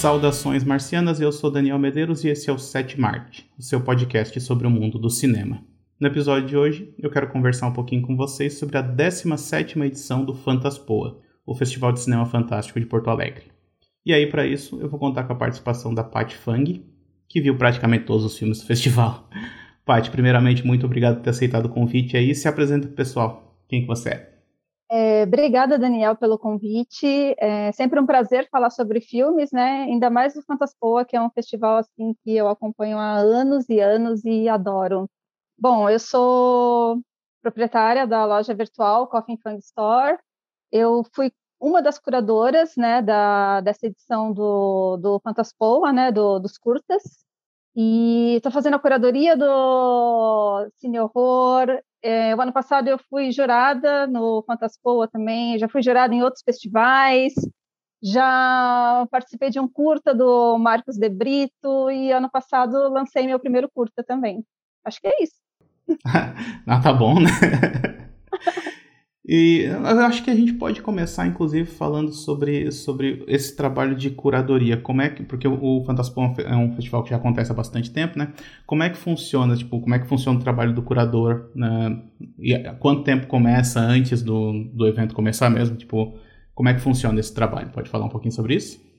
Saudações marcianas, eu sou Daniel Medeiros e esse é o Sete Marte, o seu podcast sobre o mundo do cinema. No episódio de hoje, eu quero conversar um pouquinho com vocês sobre a 17ª edição do Fantaspoa, o Festival de Cinema Fantástico de Porto Alegre. E aí, para isso, eu vou contar com a participação da Pat Fang, que viu praticamente todos os filmes do festival. Pat, primeiramente, muito obrigado por ter aceitado o convite aí. Se apresenta pro pessoal. Quem que você é? É, obrigada, Daniel, pelo convite. É sempre um prazer falar sobre filmes, né? Ainda mais o Fantaspoa, que é um festival assim que eu acompanho há anos e anos e adoro. Bom, eu sou proprietária da loja virtual Coffee Fun Store. Eu fui uma das curadoras, né, da, dessa edição do, do Fantaspoa, né, do, dos curtas. E estou fazendo a curadoria do Cine Horror. É, o ano passado eu fui jurada no Fantaspoa também, já fui jurada em outros festivais, já participei de um curta do Marcos de Brito e ano passado lancei meu primeiro curta também. Acho que é isso. ah, tá bom, né? E eu acho que a gente pode começar, inclusive, falando sobre, sobre esse trabalho de curadoria. Como é que. Porque o Fantaspon é um festival que já acontece há bastante tempo, né? Como é que funciona? Tipo, como é que funciona o trabalho do curador? Né? E quanto tempo começa antes do, do evento começar mesmo? Tipo, como é que funciona esse trabalho? Pode falar um pouquinho sobre isso?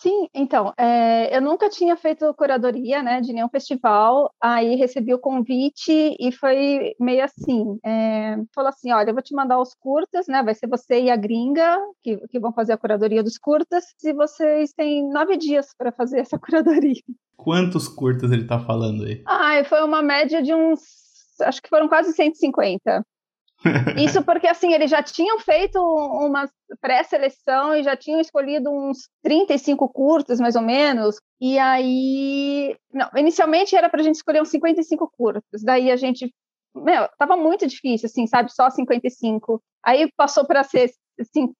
Sim, então, é, eu nunca tinha feito curadoria, né, de nenhum festival, aí recebi o convite e foi meio assim, é, falou assim, olha, eu vou te mandar os curtas, né, vai ser você e a gringa que, que vão fazer a curadoria dos curtas, e vocês têm nove dias para fazer essa curadoria. Quantos curtas ele está falando aí? Ah, foi uma média de uns, acho que foram quase 150. Isso porque, assim, eles já tinham feito uma pré-seleção e já tinham escolhido uns 35 curtas, mais ou menos. E aí. Não, inicialmente era para a gente escolher uns 55 curtas. Daí a gente. Meu, tava muito difícil, assim, sabe? Só 55. Aí passou para ser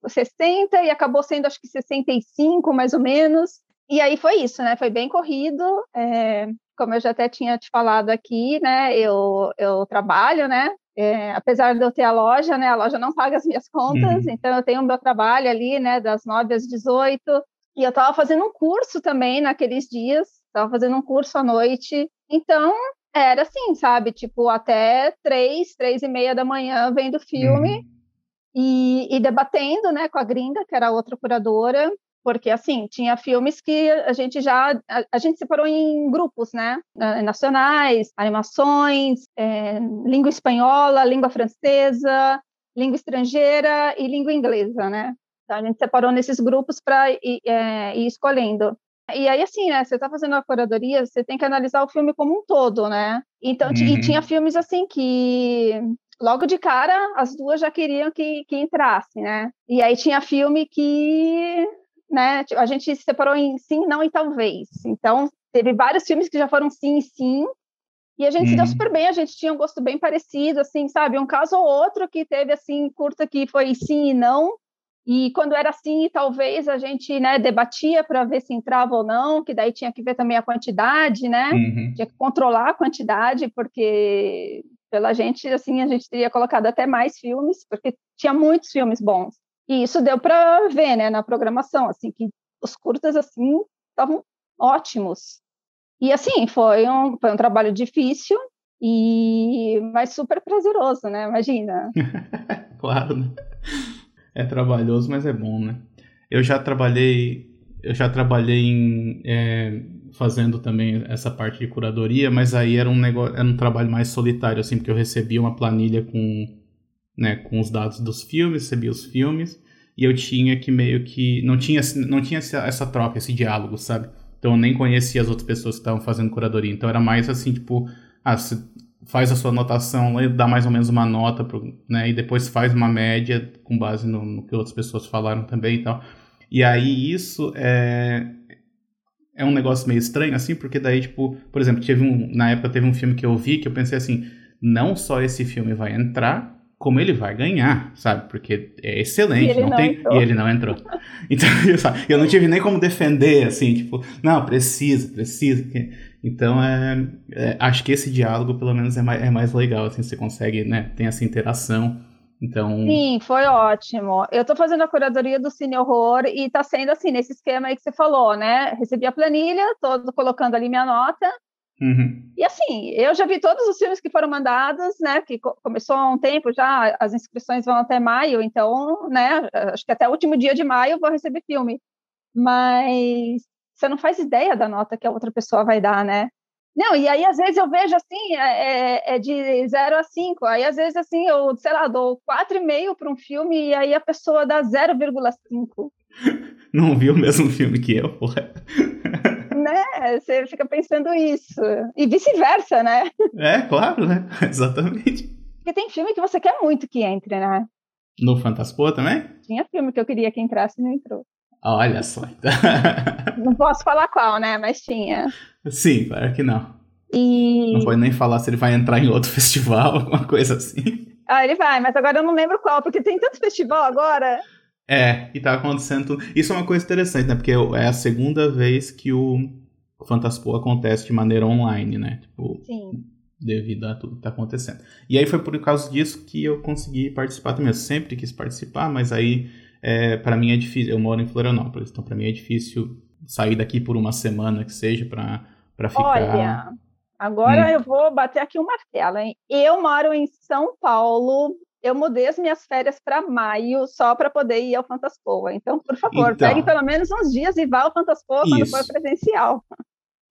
60 e acabou sendo, acho que 65, mais ou menos. E aí foi isso, né? Foi bem corrido. É, como eu já até tinha te falado aqui, né? Eu, eu trabalho, né? É, apesar de eu ter a loja, né, a loja não paga as minhas contas, uhum. então eu tenho o meu trabalho ali, né, das 9 às 18, e eu estava fazendo um curso também naqueles dias, estava fazendo um curso à noite, então era assim, sabe, tipo, até três, três e meia da manhã vendo filme uhum. e, e debatendo, né, com a gringa, que era outra curadora, porque assim tinha filmes que a gente já a, a gente separou em grupos, né, nacionais, animações, é, língua espanhola, língua francesa, língua estrangeira e língua inglesa, né? Então a gente separou nesses grupos para ir, é, ir escolhendo. E aí, assim, né, você está fazendo a curadoria, você tem que analisar o filme como um todo, né? Então, uhum. e tinha filmes, assim, que logo de cara as duas já queriam que, que entrasse, né? E aí tinha filme que né? A gente se separou em sim, não e talvez. Então, teve vários filmes que já foram sim e sim. E a gente se deu uhum. super bem, a gente tinha um gosto bem parecido, assim, sabe? Um caso ou outro que teve, assim, curta que foi sim e não. E quando era sim e talvez, a gente, né, debatia para ver se entrava ou não, que daí tinha que ver também a quantidade, né? Uhum. Tinha que controlar a quantidade, porque pela gente, assim, a gente teria colocado até mais filmes, porque tinha muitos filmes bons. E isso deu para ver, né, na programação, assim, que os curtas, assim, estavam ótimos. E, assim, foi um, foi um trabalho difícil, e mas super prazeroso, né? Imagina. claro, né? É trabalhoso, mas é bom, né? Eu já trabalhei, eu já trabalhei em, é, fazendo também essa parte de curadoria, mas aí era um negócio, era um trabalho mais solitário, assim, porque eu recebia uma planilha com né, com os dados dos filmes, recebia os filmes, e eu tinha que meio que. Não tinha, não tinha essa, essa troca, esse diálogo, sabe? Então eu nem conhecia as outras pessoas que estavam fazendo curadoria. Então era mais assim, tipo, ah, você faz a sua anotação, dá mais ou menos uma nota, pro, né? E depois faz uma média com base no, no, que outras pessoas falaram também e tal. E aí isso é. É um negócio meio estranho, assim, porque daí, tipo, por exemplo, teve um, na época teve um filme que eu vi que eu pensei assim, não só esse filme vai entrar, como ele vai ganhar, sabe? Porque é excelente, e não, não tem entrou. e ele não entrou. Então, eu não tive nem como defender, assim, tipo, não, precisa, precisa. Então, é, é, acho que esse diálogo, pelo menos, é mais, é mais legal, assim, você consegue, né, tem essa interação Então... Sim, foi ótimo. Eu estou fazendo a curadoria do Cine Horror e está sendo assim, nesse esquema aí que você falou, né? Recebi a planilha, estou colocando ali minha nota. Uhum. E assim, eu já vi todos os filmes que foram mandados, né? Que começou há um tempo já, as inscrições vão até maio, então, né? Acho que até o último dia de maio eu vou receber filme. Mas você não faz ideia da nota que a outra pessoa vai dar, né? Não, e aí às vezes eu vejo assim, é, é, é de 0 a 5, aí às vezes assim, eu, sei lá, dou 4,5 para um filme e aí a pessoa dá 0,5. Não viu o mesmo filme que eu, porra. Né, você fica pensando isso. E vice-versa, né? É, claro, né? Exatamente. Porque tem filme que você quer muito que entre, né? No Fantaspoa também? Tinha filme que eu queria que entrasse e não entrou. Olha só. não posso falar qual, né? Mas tinha. Sim, claro que não. E... Não pode nem falar se ele vai entrar em outro festival, alguma coisa assim. Ah, ele vai, mas agora eu não lembro qual, porque tem tanto festival agora. É, e tá acontecendo. Isso é uma coisa interessante, né? Porque é a segunda vez que o Fantaspo acontece de maneira online, né? Tipo, Sim. devido a tudo que tá acontecendo. E aí foi por causa disso que eu consegui participar também. Eu sempre quis participar, mas aí é, para mim é difícil. Eu moro em Florianópolis, então para mim é difícil sair daqui por uma semana que seja para ficar. Olha, agora hum. eu vou bater aqui um martelo, hein? Eu moro em São Paulo. Eu mudei as minhas férias para maio só para poder ir ao Fantaspoa. Então, por favor, então, pegue pelo menos uns dias e vá ao Fantaspoa quando for presencial.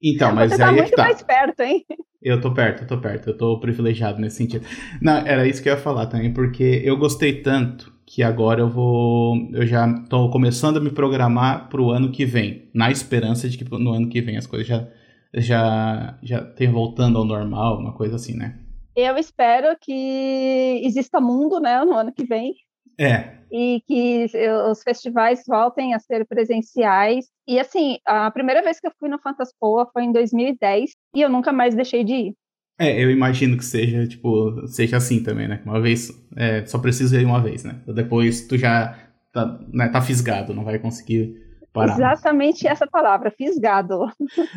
Então, mas Você tá aí é muito tá. mais perto, hein? Eu tô perto, eu tô perto, eu tô privilegiado nesse sentido. Não, era isso que eu ia falar também, porque eu gostei tanto que agora eu vou. Eu já estou começando a me programar para o ano que vem, na esperança de que no ano que vem as coisas já já já tenham voltando ao normal, uma coisa assim, né? Eu espero que exista mundo, né, no ano que vem. É. E que os festivais voltem a ser presenciais. E assim, a primeira vez que eu fui no Fantaspoa foi em 2010 e eu nunca mais deixei de ir. É, eu imagino que seja, tipo, seja assim também, né? Uma vez, é, só precisa ir uma vez, né? Depois tu já tá, né, tá fisgado, não vai conseguir Exatamente essa palavra, fisgado.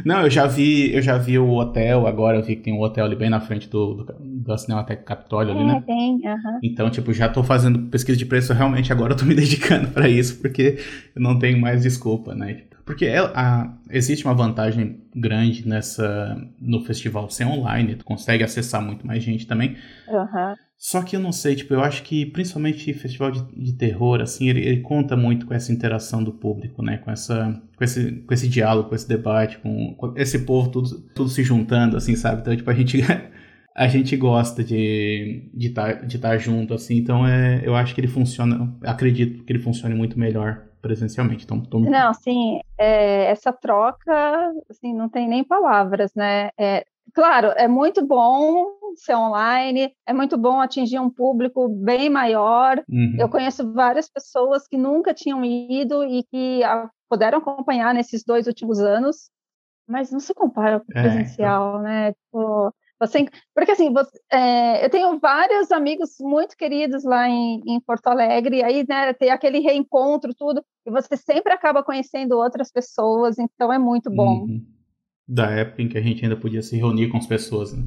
Não, eu já vi, eu já vi o hotel, agora eu vi que tem um hotel ali bem na frente do, do, do Cinemateca Capitólio ali, é, né? tem, aham. Então, tipo, já tô fazendo pesquisa de preço, realmente agora eu tô me dedicando para isso, porque eu não tenho mais desculpa, né? Porque é, a, existe uma vantagem grande nessa no festival ser online, tu consegue acessar muito mais gente também. Uhum. Só que eu não sei, tipo, eu acho que principalmente festival de, de terror, assim, ele, ele, conta muito com essa interação do público, né? Com, essa, com, esse, com esse diálogo, com esse debate, com, com esse povo tudo, tudo se juntando, assim, sabe? Então, tipo, a gente, a gente gosta de estar de tá, de tá junto, assim. Então, é, eu acho que ele funciona, acredito que ele funcione muito melhor presencialmente. Então, tô... Não, assim, é, essa troca, assim, não tem nem palavras, né? É, claro, é muito bom ser online, é muito bom atingir um público bem maior. Uhum. Eu conheço várias pessoas que nunca tinham ido e que a, puderam acompanhar nesses dois últimos anos, mas não se compara com o presencial, é, então... né? Tipo, você, porque assim, você, é, eu tenho vários amigos muito queridos lá em, em Porto Alegre, e aí né, tem aquele reencontro, tudo, e você sempre acaba conhecendo outras pessoas, então é muito bom. Uhum. Da época em que a gente ainda podia se reunir com as pessoas, né?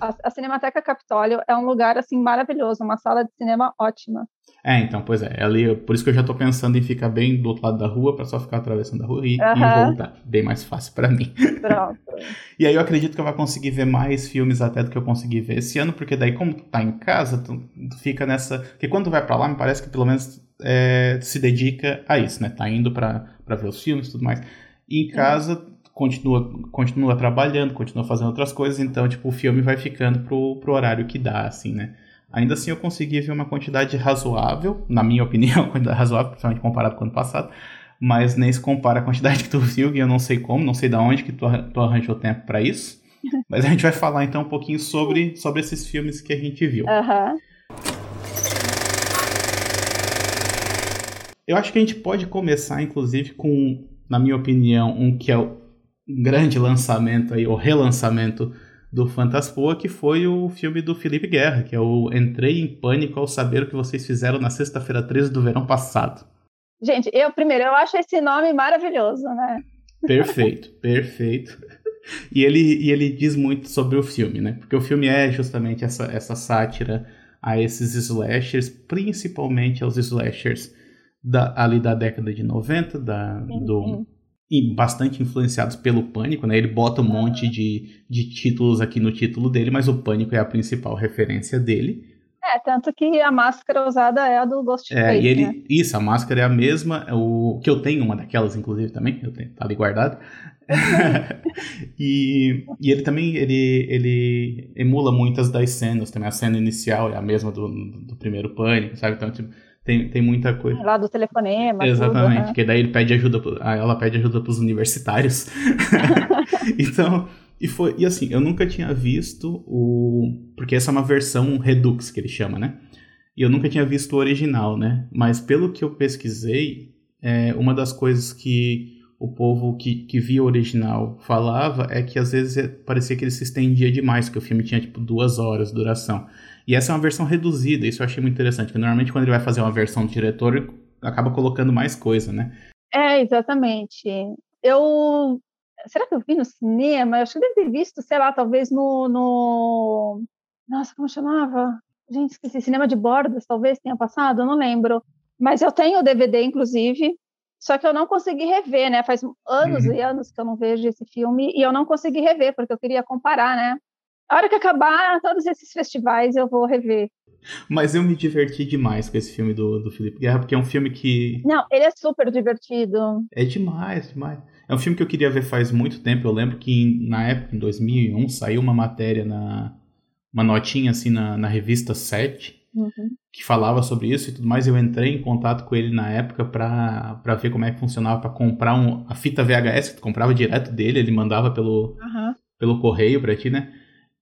A, a, Cinemateca Capitólio é um lugar assim maravilhoso, uma sala de cinema ótima. É, então, pois é, ali, por isso que eu já tô pensando em ficar bem do outro lado da rua para só ficar atravessando a rua e, uhum. e voltar, bem mais fácil para mim. Pronto. e aí eu acredito que eu vou conseguir ver mais filmes até do que eu consegui ver esse ano, porque daí como tu tá em casa, tu, tu fica nessa, porque quando tu vai para lá, me parece que pelo menos é, se dedica a isso, né? Tá indo para ver os filmes e tudo mais. E em casa uhum continua, continua trabalhando, continua fazendo outras coisas, então, tipo, o filme vai ficando pro, pro horário que dá, assim, né? Ainda assim, eu consegui ver uma quantidade razoável, na minha opinião, quantidade razoável, principalmente comparado com o ano passado, mas nem se compara a quantidade que tu viu, e eu não sei como, não sei de onde que tu, tu arranjou tempo para isso. Mas a gente vai falar então um pouquinho sobre, sobre esses filmes que a gente viu. Uhum. Eu acho que a gente pode começar, inclusive, com, na minha opinião, um que é o grande lançamento aí, o relançamento do Fantaspoa, que foi o filme do Felipe Guerra, que é o Entrei em Pânico ao saber o que vocês fizeram na sexta-feira 13 do verão passado. Gente, eu primeiro, eu acho esse nome maravilhoso, né? Perfeito, perfeito. E ele, e ele diz muito sobre o filme, né? Porque o filme é justamente essa, essa sátira a esses slashers, principalmente aos slashers da, ali da década de 90, da, do, e bastante influenciados pelo Pânico, né? Ele bota um monte de, de títulos aqui no título dele, mas o Pânico é a principal referência dele. É, tanto que a máscara usada é a do Ghostface, é, e ele, né? Isso, a máscara é a mesma, é o que eu tenho uma daquelas, inclusive, também, eu tenho, tá ali guardado. e, e ele também, ele, ele emula muitas das cenas, também a cena inicial é a mesma do, do primeiro Pânico, sabe? Então, tipo, tem, tem muita coisa. Lá do telefonema. Exatamente, tudo, porque daí ele pede ajuda, ela pede ajuda pros universitários. então, e foi, e assim, eu nunca tinha visto o. Porque essa é uma versão Redux que ele chama, né? E eu nunca tinha visto o original, né? Mas pelo que eu pesquisei, é, uma das coisas que o povo que, que via o original falava é que às vezes parecia que ele se estendia demais, que o filme tinha tipo duas horas de duração. E essa é uma versão reduzida, isso eu achei muito interessante, porque normalmente quando ele vai fazer uma versão do diretor, acaba colocando mais coisa, né? É, exatamente. Eu será que eu vi no cinema? Eu acho que deve ter visto, sei lá, talvez no, no... Nossa, como chamava? Gente, esqueci. Cinema de Bordas, talvez tenha passado, eu não lembro. Mas eu tenho o DVD, inclusive, só que eu não consegui rever, né? Faz anos uhum. e anos que eu não vejo esse filme e eu não consegui rever, porque eu queria comparar, né? A hora que acabar todos esses festivais, eu vou rever. Mas eu me diverti demais com esse filme do, do Felipe Guerra, porque é um filme que. Não, ele é super divertido. É demais, demais. É um filme que eu queria ver faz muito tempo. Eu lembro que na época, em 2001, saiu uma matéria na. Uma notinha assim na, na revista 7, uhum. que falava sobre isso e tudo mais. Eu entrei em contato com ele na época pra, pra ver como é que funcionava para comprar um, a fita VHS. Tu comprava direto dele, ele mandava pelo, uhum. pelo correio pra ti, né?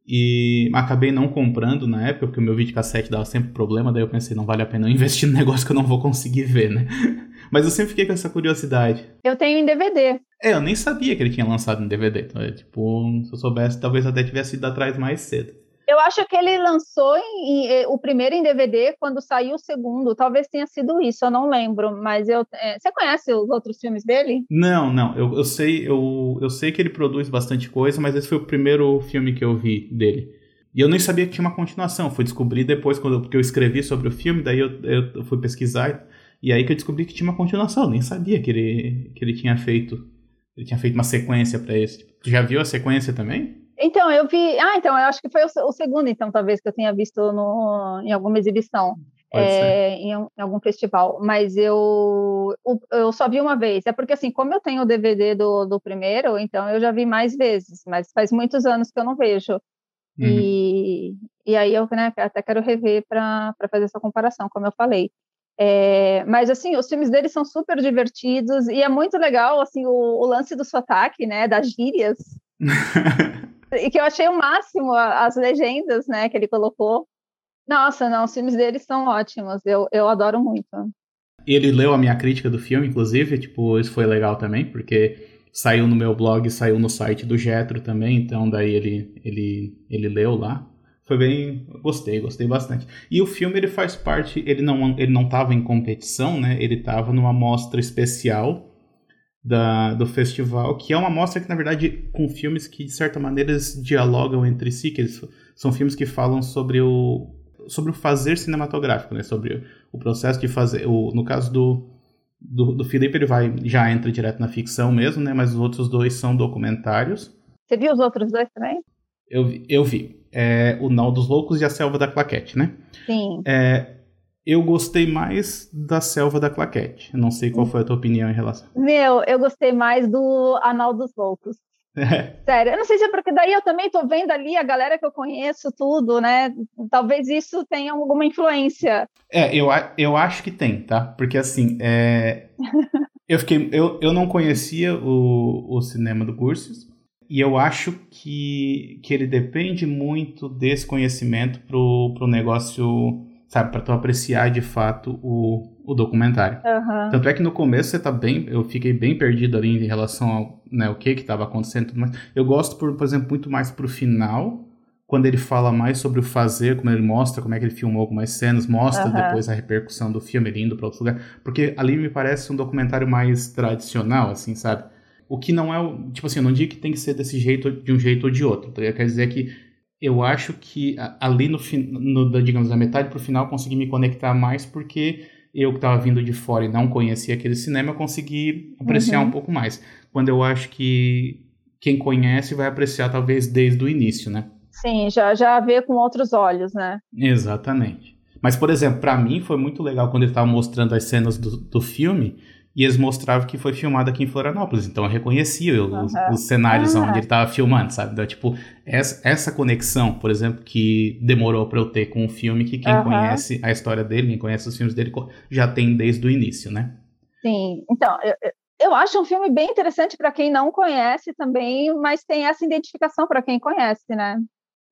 E acabei não comprando na época, porque o meu videocassete dava sempre problema, daí eu pensei, não vale a pena eu investir no negócio que eu não vou conseguir ver, né? Mas eu sempre fiquei com essa curiosidade. Eu tenho em DVD. É, eu nem sabia que ele tinha lançado em DVD. Então, é, tipo, se eu soubesse, talvez até tivesse ido atrás mais cedo. Eu acho que ele lançou em, em, o primeiro em DVD quando saiu o segundo. Talvez tenha sido isso, eu não lembro. Mas eu. É, você conhece os outros filmes dele? Não, não. Eu, eu, sei, eu, eu sei que ele produz bastante coisa, mas esse foi o primeiro filme que eu vi dele. E eu nem sabia que tinha uma continuação. Fui descobrir depois, quando, porque eu escrevi sobre o filme, daí eu, eu fui pesquisar. E aí que eu descobri que tinha uma continuação. Eu nem sabia que ele, que ele tinha feito. Ele tinha feito uma sequência para esse. Tu já viu a sequência também? Então, eu vi. Ah, então, eu acho que foi o, o segundo, então, talvez, que eu tenha visto no, em alguma exibição. É, em, em, algum festival, mas eu, eu só vi uma vez. É porque, assim, como eu tenho o DVD do, do primeiro, então eu já vi mais vezes, mas faz muitos anos que eu não vejo. Uhum. E, e aí eu né, até quero rever para fazer essa comparação, como eu falei. É, mas assim, os filmes dele são super divertidos e é muito legal assim o, o lance do sotaque, né, das gírias. e que eu achei o máximo as legendas, né, que ele colocou. Nossa, não, os filmes dele são ótimos. Eu, eu adoro muito. Ele leu a minha crítica do filme, inclusive, tipo, isso foi legal também, porque saiu no meu blog, saiu no site do Getro também, então daí ele ele ele leu lá. Foi bem, gostei, gostei bastante. E o filme ele faz parte, ele não ele não estava em competição, né? Ele estava numa mostra especial da, do festival, que é uma mostra que na verdade com filmes que de certa maneira dialogam entre si, que eles, são filmes que falam sobre o sobre o fazer cinematográfico, né? Sobre o processo de fazer, o, no caso do do, do Felipe ele vai já entra direto na ficção mesmo, né? Mas os outros dois são documentários. Você viu os outros dois também? Eu vi. Eu vi é, O Nau dos Loucos e A Selva da Claquete, né? Sim. É, eu gostei mais da Selva da Claquete. Não sei qual foi a tua opinião em relação. Meu, eu gostei mais do Anal dos Loucos. É. Sério, eu não sei se é porque daí eu também tô vendo ali a galera que eu conheço, tudo, né? Talvez isso tenha alguma influência. É, eu, eu acho que tem, tá? Porque assim, é... eu fiquei. Eu, eu não conhecia o, o cinema do Cursos. E eu acho que, que ele depende muito desse conhecimento pro, pro negócio, sabe, para tu apreciar de fato o, o documentário. Uhum. Tanto é que no começo você tá bem, eu fiquei bem perdido ali em relação ao né, o que que estava acontecendo, mas eu gosto por, por exemplo muito mais pro final, quando ele fala mais sobre o fazer, como ele mostra como é que ele filmou algumas cenas, mostra uhum. depois a repercussão do filme ele indo para outro lugar, porque ali me parece um documentário mais tradicional, assim, sabe? O que não é o. Tipo assim, eu não digo que tem que ser desse jeito, de um jeito ou de outro. Então, quer dizer que eu acho que ali no, no digamos, da metade pro final eu consegui me conectar mais porque eu que estava vindo de fora e não conhecia aquele cinema, eu consegui apreciar uhum. um pouco mais. Quando eu acho que quem conhece vai apreciar talvez desde o início, né? Sim, já, já vê com outros olhos, né? Exatamente. Mas, por exemplo, para mim foi muito legal quando ele estava mostrando as cenas do, do filme e eles mostravam que foi filmado aqui em Florianópolis. Então eu reconhecia uhum. os, os, cenários ah. onde ele estava filmando, sabe? Então, tipo, essa, essa conexão, por exemplo, que demorou para eu ter com o filme, que quem uhum. conhece a história dele, quem conhece os filmes dele, já tem desde o início, né? Sim, então, eu, eu acho um filme bem interessante para quem não conhece também, mas tem essa identificação para quem conhece, né?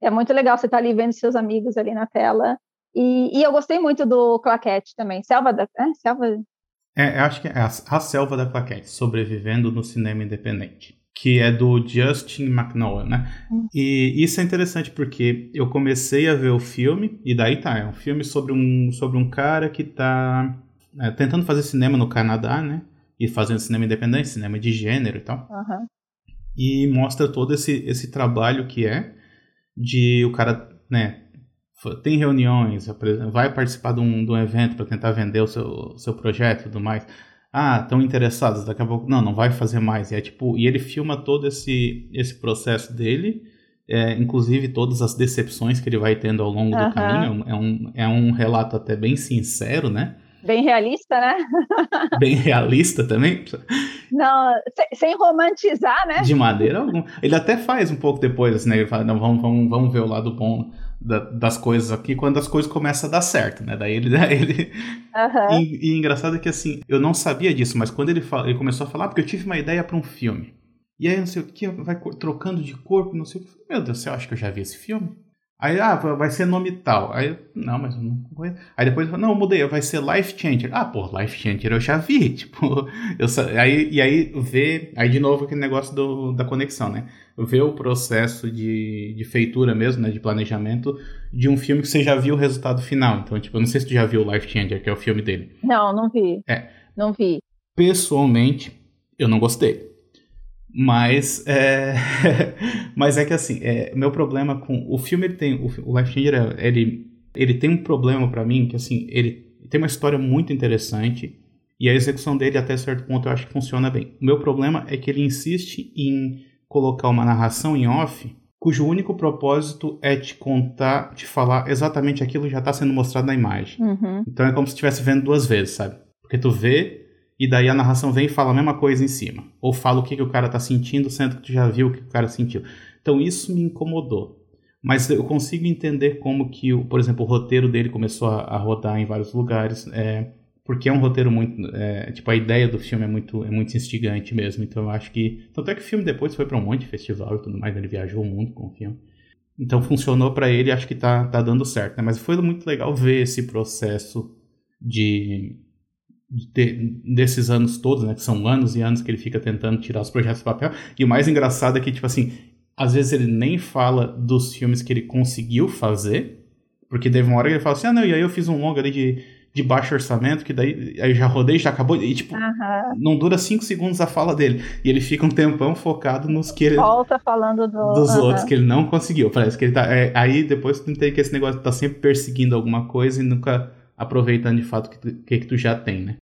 É muito legal você estar tá ali vendo seus amigos ali na tela. E, e eu gostei muito do Claquete também. Selva da. É, Selva é, acho que é a, a Selva da Claquete, Sobrevivendo no Cinema Independente, que é do Justin McNolan, né? Hum. E isso é interessante porque eu comecei a ver o filme, e daí tá, é um filme sobre um, sobre um cara que tá é, tentando fazer cinema no Canadá, né? E fazendo cinema independente, cinema de gênero e tal. Uhum. E mostra todo esse, esse trabalho que é de o cara, né, tem reuniões, vai participar de um, de um evento para tentar vender o seu, seu projeto e tudo mais. Ah, estão interessados, daqui a pouco. Não, não vai fazer mais. E, é, tipo, e ele filma todo esse, esse processo dele, é, inclusive todas as decepções que ele vai tendo ao longo uhum. do caminho. É um, é um relato até bem sincero, né? Bem realista, né? Bem realista também? Não, sem, sem, romantizar, né? De maneira alguma. Ele até faz um pouco depois, assim, né? Ele fala, não, vamos, vamos, vamos ver o lado bom da, das coisas aqui quando as coisas começam a dar certo, né? Daí ele. Daí ele... Uhum. E, e engraçado é que, assim, eu não sabia disso, mas quando ele, fala, ele começou a falar, porque eu tive uma ideia para um filme. E aí, não sei o que, vai trocando de corpo, não sei o que. Meu Deus do céu, acho que eu já vi esse filme. Aí, ah, vai ser nome tal. Aí, não, mas eu não conheço. Aí depois, não, mudei, vai ser Life Changer. Ah, pô, Life Changer eu já vi, tipo, eu, aí, e aí ver, aí de novo aquele negócio do, da conexão, né? Ver o processo de, de feitura mesmo, né, de planejamento de um filme que você já viu o resultado final. Então, tipo, eu não sei se tu já viu Life Changer, que é o filme dele. Não, não vi. É. Não vi. Pessoalmente, eu não gostei. Mas é, mas é que assim, é, meu problema com o filme ele tem o, o Life Changer ele ele tem um problema para mim que assim ele tem uma história muito interessante e a execução dele até certo ponto eu acho que funciona bem. O meu problema é que ele insiste em colocar uma narração em off cujo único propósito é te contar, te falar exatamente aquilo que já está sendo mostrado na imagem. Uhum. Então é como se estivesse vendo duas vezes, sabe? Porque tu vê e daí a narração vem e fala a mesma coisa em cima. Ou fala o que, que o cara tá sentindo, sendo que tu já viu o que o cara sentiu. Então isso me incomodou. Mas eu consigo entender como que, por exemplo, o roteiro dele começou a, a rodar em vários lugares. É, porque é um roteiro muito. É, tipo, a ideia do filme é muito, é muito instigante mesmo. Então eu acho que. Tanto é que o filme depois foi para um monte de festival e tudo mais. Ele viajou o mundo com o filme. Então funcionou para ele acho que tá, tá dando certo. Né? Mas foi muito legal ver esse processo de de, desses anos todos, né? Que são anos e anos que ele fica tentando tirar os projetos do papel. E o mais engraçado é que, tipo assim, às vezes ele nem fala dos filmes que ele conseguiu fazer, porque teve uma hora que ele fala assim, ah, não, e aí eu fiz um longa ali de, de baixo orçamento, que daí aí já rodei, já acabou, e tipo, não dura cinco segundos a fala dele. E ele fica um tempão focado nos que ele... Volta falando do... dos outros que ele não conseguiu. Parece que ele tá... É, aí depois tu tem que esse negócio tá sempre perseguindo alguma coisa e nunca aproveitando de fato o que, tu, que, que tu já tem, né?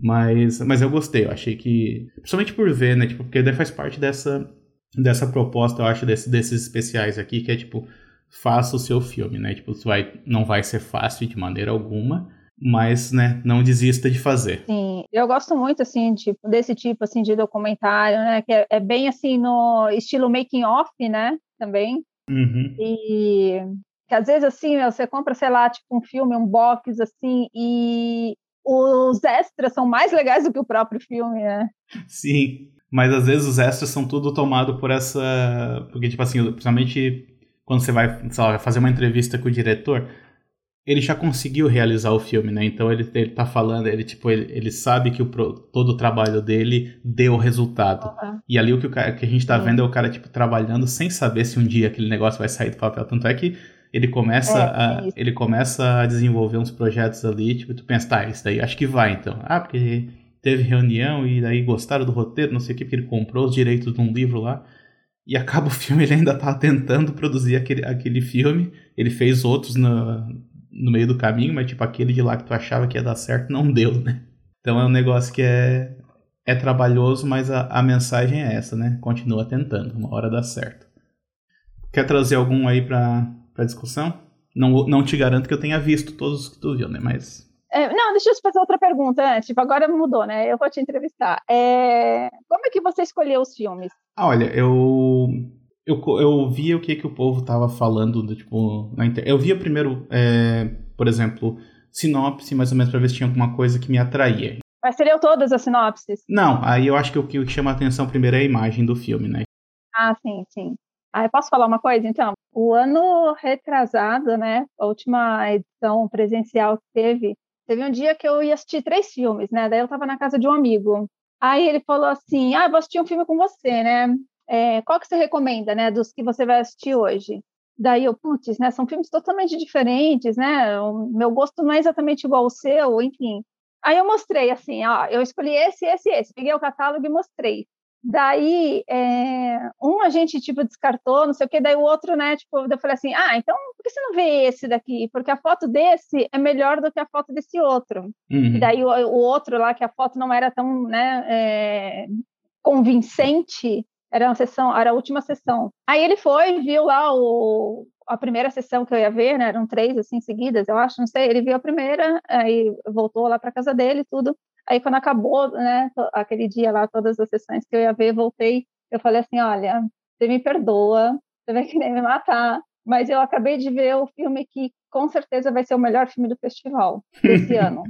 Mas, mas eu gostei, eu achei que. Principalmente por ver, né? Tipo, porque daí faz parte dessa, dessa proposta, eu acho, desse, desses especiais aqui, que é tipo, faça o seu filme, né? Tipo, vai, não vai ser fácil de maneira alguma, mas, né, não desista de fazer. Sim, eu gosto muito, assim, tipo, desse tipo, assim, de documentário, né? Que é, é bem, assim, no estilo making off, né? Também. Uhum. E que às vezes, assim, você compra, sei lá, tipo, um filme, um box, assim, e os extras são mais legais do que o próprio filme, né? Sim, mas às vezes os extras são tudo tomado por essa. Porque, tipo assim, principalmente quando você vai, lá, fazer uma entrevista com o diretor, ele já conseguiu realizar o filme, né? Então ele, ele tá falando, ele, tipo, ele, ele sabe que o, todo o trabalho dele deu resultado. Uhum. E ali o que, o que a gente tá vendo é o cara, tipo, trabalhando sem saber se um dia aquele negócio vai sair do papel. Tanto é que ele começa, é, a, é ele começa a desenvolver uns projetos ali, tipo, tu pensa, tá, isso daí acho que vai então. Ah, porque teve reunião e daí gostaram do roteiro, não sei o que, porque ele comprou os direitos de um livro lá. E acaba o filme, ele ainda tá tentando produzir aquele, aquele filme. Ele fez outros no, no meio do caminho, mas tipo, aquele de lá que tu achava que ia dar certo, não deu, né? Então é um negócio que é, é trabalhoso, mas a, a mensagem é essa, né? Continua tentando, uma hora dá certo. Quer trazer algum aí pra, pra discussão? Não, não te garanto que eu tenha visto todos os que tu viu, né? Mas é, não, deixa eu te fazer outra pergunta antes. Tipo, agora mudou, né? Eu vou te entrevistar. É, como é que você escolheu os filmes? Ah, olha, eu eu, eu via o que, que o povo tava falando, do, tipo, na inter... eu via primeiro, é, por exemplo, sinopse, mais ou menos, pra ver se tinha alguma coisa que me atraía. Mas você leu todas as sinopses? Não, aí eu acho que o que chama a atenção primeiro é a imagem do filme, né? Ah, sim, sim. Ah, eu posso falar uma coisa, então? O ano retrasado, né, a última edição presencial que teve, teve um dia que eu ia assistir três filmes, né, daí eu tava na casa de um amigo. Aí ele falou assim, ah, vou assistir um filme com você, né, é, qual que você recomenda, né, dos que você vai assistir hoje? Daí eu, putz, né, são filmes totalmente diferentes, né, o meu gosto não é exatamente igual ao seu, enfim. Aí eu mostrei assim, ó, eu escolhi esse, esse, esse, peguei o catálogo e mostrei. Daí, é, um a gente, tipo, descartou, não sei o quê, daí o outro, né, tipo, eu falei assim, ah, então por que você não vê esse daqui? Porque a foto desse é melhor do que a foto desse outro. Uhum. E daí o, o, outro lá, que a foto não era tão, né, é, convincente, era uma sessão, era a última sessão. Aí ele foi, viu lá o, a primeira sessão que eu ia ver, né? Eram três assim seguidas, eu acho, não sei. Ele viu a primeira, aí voltou lá para casa dele, tudo. Aí quando acabou, né? Aquele dia lá, todas as sessões que eu ia ver, voltei. Eu falei assim, olha, você me perdoa, você vai querer me matar, mas eu acabei de ver o filme que com certeza vai ser o melhor filme do festival desse ano.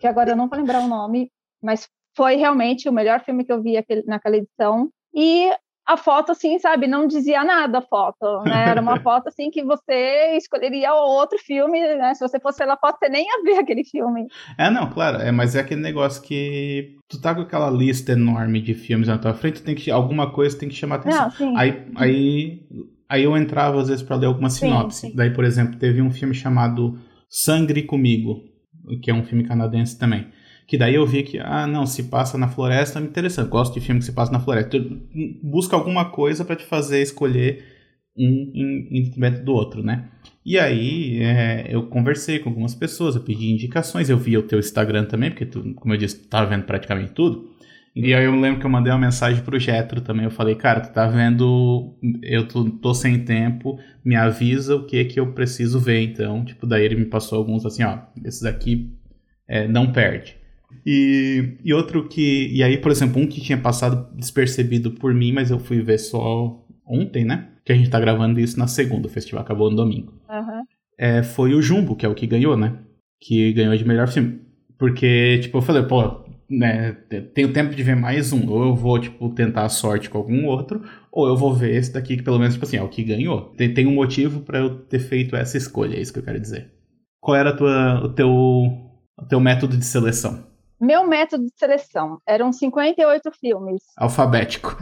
Que agora eu não vou lembrar o nome, mas foi realmente o melhor filme que eu vi naquela edição. E a foto, assim, sabe, não dizia nada a foto, né? Era uma foto, assim, que você escolheria outro filme, né? Se você fosse pela foto, você nem ia ver aquele filme. É, não, claro, é, mas é aquele negócio que tu tá com aquela lista enorme de filmes na tua frente, tem que, alguma coisa tem que chamar atenção. Não. Aí, aí, aí eu entrava, às vezes, para ler alguma sinopse. Sim, sim. Daí, por exemplo, teve um filme chamado Sangre Comigo, que é um filme canadense também. Que daí eu vi que, ah, não, se passa na floresta, é interessante. Gosto de filme que se passa na floresta. Busca alguma coisa para te fazer escolher um em, em detrimento do outro, né? E aí é, eu conversei com algumas pessoas, eu pedi indicações, eu vi o teu Instagram também, porque tu, como eu disse, tu tava vendo praticamente tudo. E aí eu lembro que eu mandei uma mensagem pro Getro também. Eu falei, cara, tu tá vendo. Eu tô, tô, sem tempo, me avisa o que que eu preciso ver. Então, tipo, daí ele me passou alguns assim, ó, esses aqui é, não perde. E, e outro que. E aí, por exemplo, um que tinha passado despercebido por mim, mas eu fui ver só ontem, né? Que a gente tá gravando isso na segunda, o festival acabou no domingo. Uhum. É, foi o Jumbo, que é o que ganhou, né? Que ganhou de melhor filme. Porque, tipo, eu falei, pô, né, tenho tempo de ver mais um. Ou eu vou, tipo, tentar a sorte com algum outro, ou eu vou ver esse daqui que pelo menos, tipo assim, é o que ganhou. Tem, tem um motivo para eu ter feito essa escolha, é isso que eu quero dizer. Qual era tua, o, teu, o teu método de seleção? Meu método de seleção eram 58 filmes. Alfabético.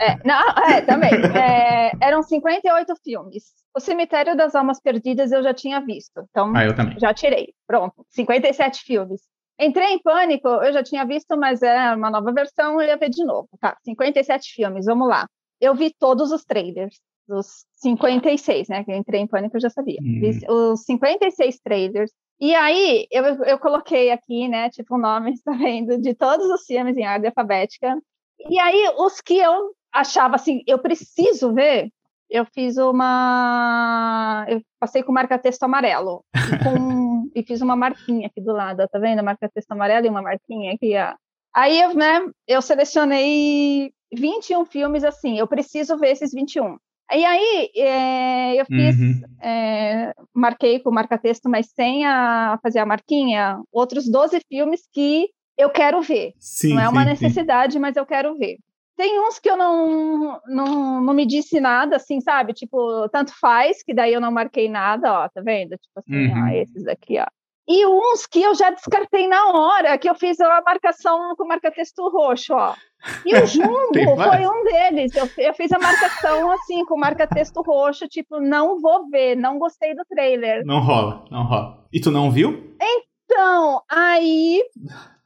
É, não, é também. É, eram 58 filmes. O Cemitério das Almas Perdidas eu já tinha visto. Então, ah, eu também. já tirei. Pronto. 57 filmes. Entrei em pânico, eu já tinha visto, mas é uma nova versão, eu ia ver de novo. Tá, 57 filmes, vamos lá. Eu vi todos os trailers, dos 56, né? Que eu entrei em pânico, eu já sabia. Hum. Vi os 56 trailers, e aí, eu, eu coloquei aqui, né, tipo, o nome, tá vendo, de todos os filmes em ordem alfabética. E aí, os que eu achava assim, eu preciso ver, eu fiz uma. Eu passei com marca-texto amarelo. E, com... e, fiz uma marquinha aqui do lado, tá vendo? Marca-texto amarelo e uma marquinha aqui, ó. Aí, né, eu selecionei 21 filmes assim, eu preciso ver esses 21. E aí é, eu fiz, uhum. é, marquei com marca-texto, mas sem a, fazer a marquinha, outros 12 filmes que eu quero ver. Sim, não é uma sim, necessidade, sim. mas eu quero ver. Tem uns que eu não, não, não me disse nada, assim, sabe? Tipo, tanto faz, que daí eu não marquei nada, ó, tá vendo? Tipo assim, uhum. ó, esses aqui, ó. E uns que eu já descartei na hora, que eu fiz a marcação com marca-texto roxo, ó. E o Jumbo foi um deles. Eu, eu, fiz a marcação assim, com marca-texto roxo, tipo, não vou ver, não gostei do trailer. Não rola, não rola. E tu não viu? Então, aí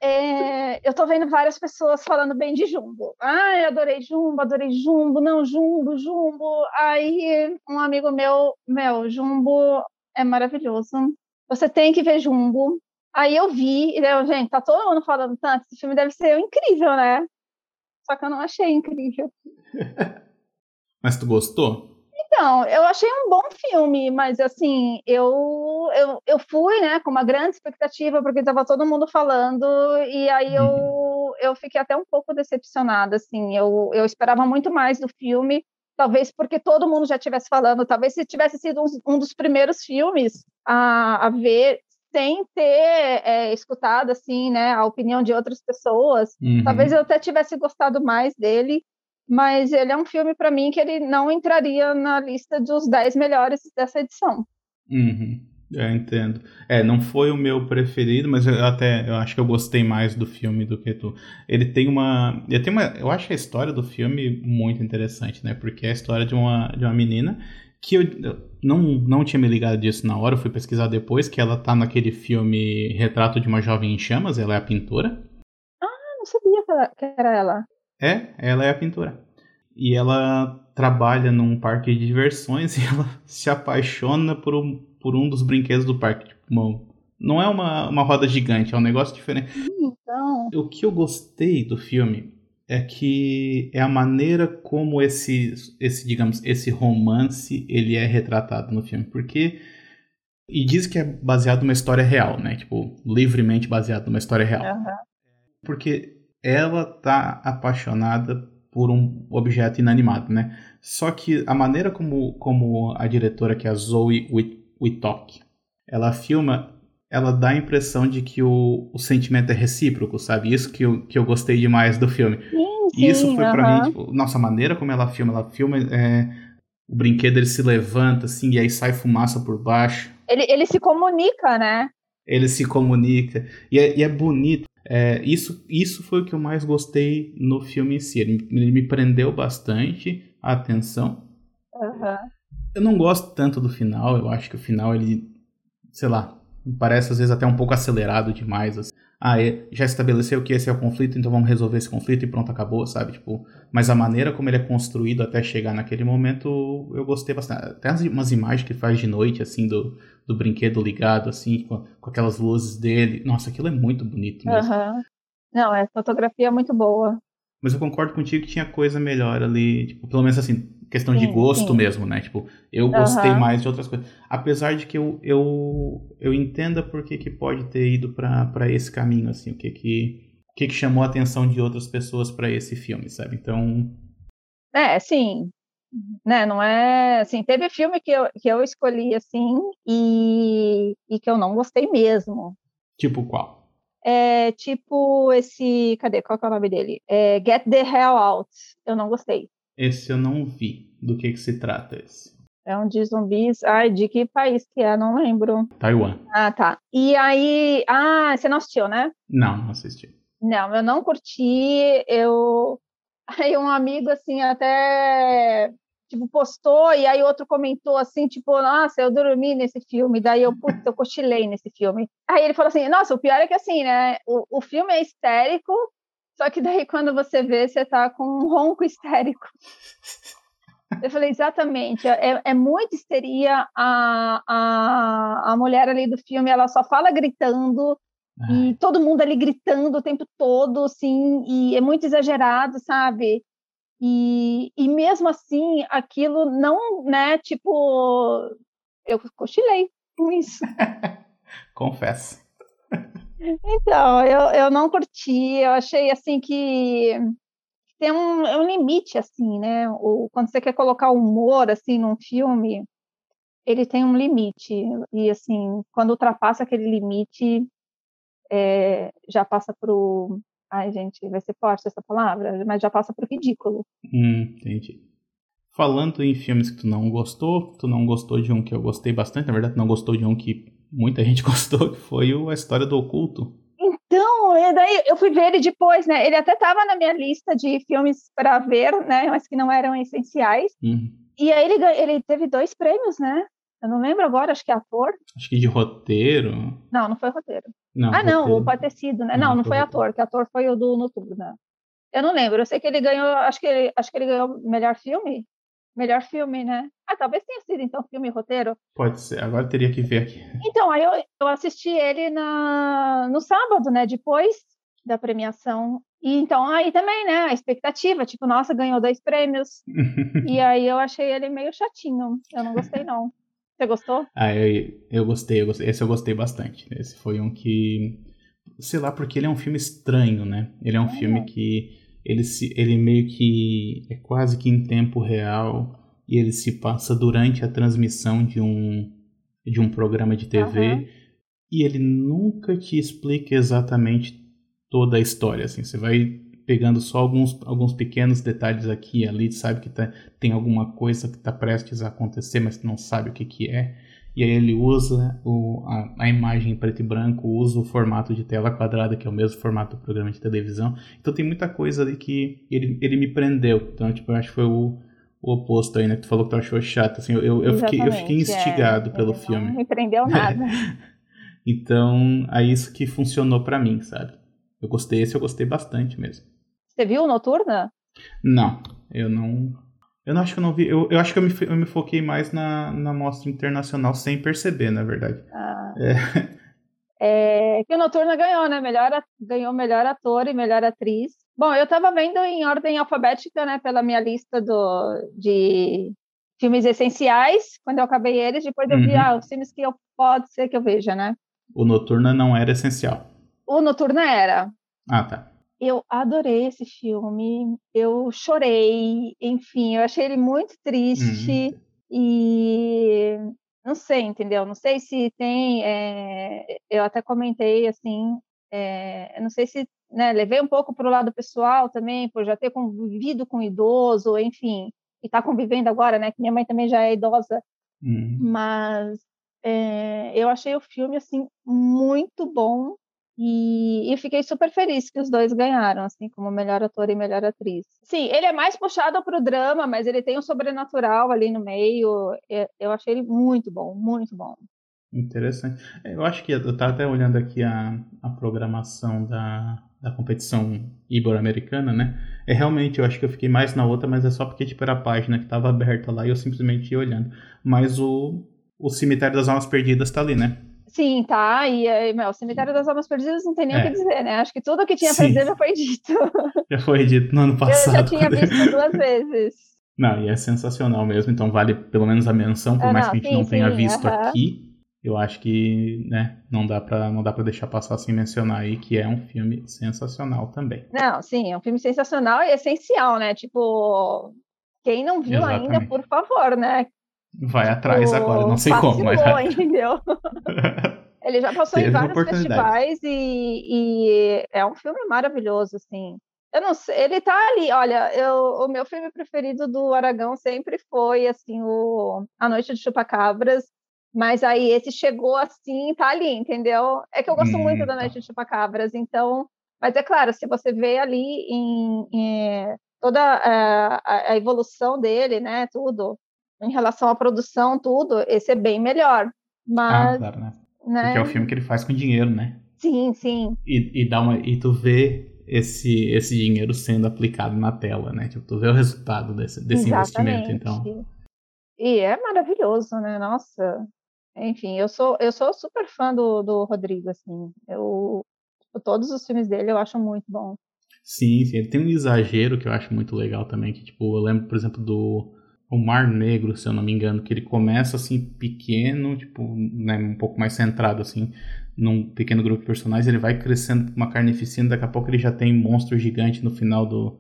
é, eu tô vendo várias pessoas falando bem de Jumbo. Ai, adorei Jumbo, adorei Jumbo, não, Jumbo, Jumbo. Aí um amigo meu, meu, Jumbo é maravilhoso. Você tem que ver Jumbo. Aí eu vi, e eu, gente, tá todo mundo falando tanto, esse filme deve ser incrível, né? Só que eu não achei incrível. Mas tu gostou? Então, eu achei um bom filme, mas assim, eu, eu, eu fui, né, com uma grande expectativa, porque estava todo mundo falando, e aí eu, uhum. eu fiquei até um pouco decepcionada, assim, eu, eu esperava muito mais do filme, talvez porque todo mundo já estivesse falando, talvez se tivesse sido um, um dos primeiros filmes a, a ver, sem ter é, escutado, assim, né, a opinião de outras pessoas, uhum. talvez eu até tivesse gostado mais dele, mas ele é um filme para mim que ele não entraria na lista dos 10 melhores dessa edição. Uhum. Eu entendo. É, não foi o meu preferido, mas eu até eu acho que eu gostei mais do filme do que tu. Ele tem uma, ele tem uma, eu acho a história do filme muito interessante, né? Porque é a história de uma de uma menina que eu, eu não não tinha me ligado disso na hora, eu fui pesquisar depois que ela tá naquele filme Retrato de uma jovem em chamas, ela é a pintora. Ah, não sabia que era ela. É, ela é a pintora. E ela trabalha num parque de diversões e ela se apaixona por um, por um dos brinquedos do parque. Tipo, uma, não é uma, uma roda gigante, é um negócio diferente. Então... O que eu gostei do filme é que é a maneira como esse, esse digamos, esse romance ele é retratado no filme. Porque... E diz que é baseado numa história real, né? Tipo, livremente baseado numa história real. Uhum. Porque ela tá apaixonada por um objeto inanimado, né? Só que a maneira como, como a diretora, que é a Zoe Wittok, ela filma, ela dá a impressão de que o, o sentimento é recíproco, sabe? Isso que eu, que eu gostei demais do filme. Sim, sim, Isso foi uh -huh. para mim, tipo, nossa, a maneira como ela filma, ela filma é, o brinquedo ele se levanta assim e aí sai fumaça por baixo. Ele, ele se comunica, né? Ele se comunica. E é, e é bonito. É, isso, isso foi o que eu mais gostei no filme em si. Ele, ele me prendeu bastante a atenção. Uhum. Eu não gosto tanto do final. Eu acho que o final, ele, sei lá, parece às vezes até um pouco acelerado demais. Assim. Ah, é, já estabeleceu que esse é o conflito, então vamos resolver esse conflito e pronto, acabou, sabe? Tipo, mas a maneira como ele é construído até chegar naquele momento, eu gostei bastante. Até umas imagens que faz de noite, assim, do, do brinquedo ligado, assim, com, com aquelas luzes dele. Nossa, aquilo é muito bonito mesmo. Uhum. Não, é fotografia muito boa. Mas eu concordo contigo que tinha coisa melhor ali, tipo, pelo menos assim, questão sim, de gosto sim. mesmo, né? Tipo, eu gostei uhum. mais de outras coisas. Apesar de que eu, eu, eu entenda por que, que pode ter ido para esse caminho, assim, o que que, o que que chamou a atenção de outras pessoas para esse filme, sabe? Então... É, sim, né, não é assim, teve filme que eu, que eu escolhi assim e, e que eu não gostei mesmo. Tipo qual? É tipo esse, cadê, qual é o nome dele? É Get the Hell Out, eu não gostei. Esse eu não vi, do que que se trata esse? É um de zumbis, ai, de que país que é, não lembro. Taiwan. Ah, tá. E aí, ah, você não assistiu, né? Não, não assisti. Não, eu não curti, eu... Aí um amigo, assim, até tipo, postou, e aí outro comentou assim, tipo, nossa, eu dormi nesse filme, daí eu, putz, eu cochilei nesse filme. Aí ele falou assim, nossa, o pior é que assim, né, o, o filme é histérico, só que daí quando você vê, você tá com um ronco histérico. Eu falei, exatamente, é, é muita histeria, a, a, a mulher ali do filme, ela só fala gritando, e todo mundo ali gritando o tempo todo, assim, e é muito exagerado, sabe? E, e mesmo assim, aquilo não, né, tipo, eu cochilei com isso. Confesso. Então, eu, eu não curti, eu achei assim que tem um, um limite, assim, né? O, quando você quer colocar humor, assim, num filme, ele tem um limite. E, assim, quando ultrapassa aquele limite, é, já passa pro, Ai, gente, vai ser forte essa palavra, mas já passa pro ridículo. Hum, entendi. Falando em filmes que tu não gostou, tu não gostou de um que eu gostei bastante, na verdade, não gostou de um que muita gente gostou, que foi a história do oculto. Então, daí eu fui ver ele depois, né? Ele até estava na minha lista de filmes para ver, né? Mas que não eram essenciais. Uhum. E aí ele, ele teve dois prêmios, né? Eu não lembro agora, acho que é ator. Acho que de roteiro. Não, não foi roteiro. Não, ah, não, roteiro... pode ter sido, né? Não, não, não foi ator, que ator foi o do Noturna. Eu não lembro, eu sei que ele ganhou, acho que ele, acho que ele ganhou melhor filme. Melhor filme, né? Ah, talvez tenha sido então filme e roteiro. Pode ser, agora teria que ver aqui. Então, aí eu, eu assisti ele na, no sábado, né? Depois da premiação. E então aí também, né? A expectativa, tipo, nossa, ganhou dois prêmios. e aí eu achei ele meio chatinho. Eu não gostei, não. Você gostou? Ah, eu, eu gostei, eu gostei. Esse eu gostei bastante. Esse foi um que. Sei lá, porque ele é um filme estranho, né? Ele é um é. filme que ele, se, ele meio que é quase que em tempo real e ele se passa durante a transmissão de um, de um programa de TV uhum. e ele nunca te explica exatamente toda a história. Assim, você vai pegando só alguns, alguns pequenos detalhes aqui e ali, sabe que tá, tem alguma coisa que está prestes a acontecer, mas não sabe o que, que é. E aí ele usa o, a, a, imagem em preto e branco, usa o formato de tela quadrada, que é o mesmo formato do programa de televisão. Então tem muita coisa ali que ele, ele me prendeu. Então, tipo, eu acho que foi o, o oposto aí, né? Que tu falou que tu achou chato. Assim, eu, eu, fiquei, eu fiquei instigado é, pelo filme. Não me prendeu nada. então, é isso que funcionou para mim, sabe? Eu gostei, esse eu gostei bastante mesmo. Você viu Noturna? Não, eu não eu não acho que eu não vi. Eu, eu acho que eu me, eu me foquei mais na, na mostra internacional sem perceber, na verdade. Ah. É. é. que o Noturna ganhou, né? Melhor, ganhou melhor ator e melhor atriz. Bom, eu tava vendo em ordem alfabética, né? Pela minha lista do, de filmes essenciais. Quando eu acabei eles, depois eu uhum. vi ah, os filmes que eu, pode ser que eu veja, né? O Noturna não era essencial. O Noturna era. Ah, tá. Eu adorei esse filme, eu chorei, enfim, eu achei ele muito triste uhum. e não sei, entendeu? Não sei se tem, é, eu até comentei assim, é, não sei se né, levei um pouco para o lado pessoal também, por já ter convivido com idoso, enfim, e está convivendo agora, né? Que minha mãe também já é idosa, uhum. mas é, eu achei o filme assim muito bom e, e fiquei super feliz que os dois ganharam, assim, como melhor ator e melhor atriz. Sim, ele é mais puxado para o drama, mas ele tem um sobrenatural ali no meio. Eu achei ele muito bom, muito bom. Interessante. É, eu acho que eu estava até olhando aqui a, a programação da, da competição ibero-americana, né? É realmente, eu acho que eu fiquei mais na outra, mas é só porque tipo, era a página que estava aberta lá e eu simplesmente ia olhando. Mas o, o Cemitério das Almas Perdidas está ali, né? Sim, tá. E, meu, o Cemitério das Almas Perdidas não tem nem é. o que dizer, né? Acho que tudo o que tinha para dizer já foi dito. Já foi dito no ano passado. Eu já tinha visto duas vezes. Não, e é sensacional mesmo, então vale pelo menos a menção, por ah, mais não, que a gente sim, não tenha sim, visto uh -huh. aqui. Eu acho que, né, não dá para não dá para deixar passar sem mencionar aí que é um filme sensacional também. Não, sim, é um filme sensacional e essencial, né? Tipo, quem não viu Exatamente. ainda, por favor, né? Vai atrás agora, não sei como. Mas... entendeu? Ele já passou em vários festivais e, e, é um filme maravilhoso, assim. Eu não sei, ele tá ali, olha, eu, o meu filme preferido do Aragão sempre foi, assim, o A Noite de Chupacabras, mas aí esse chegou assim, tá ali, entendeu? É que eu gosto hum, muito da tá. Noite de Chupacabras, então, mas é claro, se você vê ali em, em toda a, a, a evolução dele, né, tudo, em relação à produção, tudo, esse é bem melhor. Mas, ah, claro, né? né? Porque é o filme que ele faz com dinheiro, né? Sim, sim. E, e, dá uma, e tu vê esse, esse dinheiro sendo aplicado na tela, né? Tipo, tu vê o resultado desse, desse investimento, então. E é maravilhoso, né? Nossa. Enfim, eu sou, eu sou super fã do, do Rodrigo, assim. Eu, tipo, todos os filmes dele eu acho muito bom. Sim, sim. Ele tem um exagero que eu acho muito legal também, que, tipo, eu lembro, por exemplo, do o Mar Negro, se eu não me engano, que ele começa assim pequeno, tipo, né, um pouco mais centrado assim, num pequeno grupo de personagens, ele vai crescendo uma carnificina, daqui a pouco ele já tem monstro gigante no final do,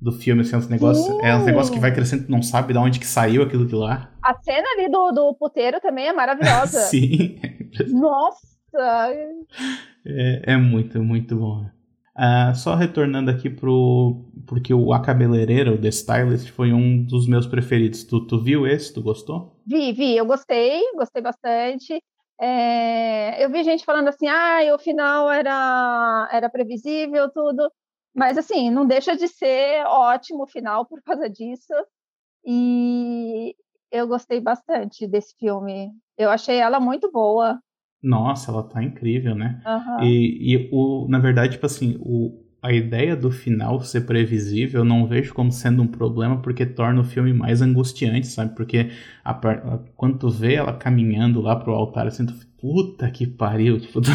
do filme, assim, uns negócios, é um negócio que vai crescendo, não sabe de onde que saiu aquilo de lá. A cena ali do, do puteiro também é maravilhosa. Sim. Nossa! É, é muito, muito bom. Uh, só retornando aqui pro. Porque o A Cabeleireira, o The Stylist, foi um dos meus preferidos. Tu, tu viu esse? Tu gostou? Vi, vi. Eu gostei, gostei bastante. É, eu vi gente falando assim, ah, o final era, era previsível, tudo. Mas, assim, não deixa de ser ótimo o final por causa disso. E eu gostei bastante desse filme. Eu achei ela muito boa. Nossa, ela tá incrível, né? Uhum. E, e o, na verdade, tipo assim, o, a ideia do final ser previsível eu não vejo como sendo um problema porque torna o filme mais angustiante, sabe? Porque a, a, quando tu vê ela caminhando lá pro altar, assim, tu puta que pariu, tipo, tu,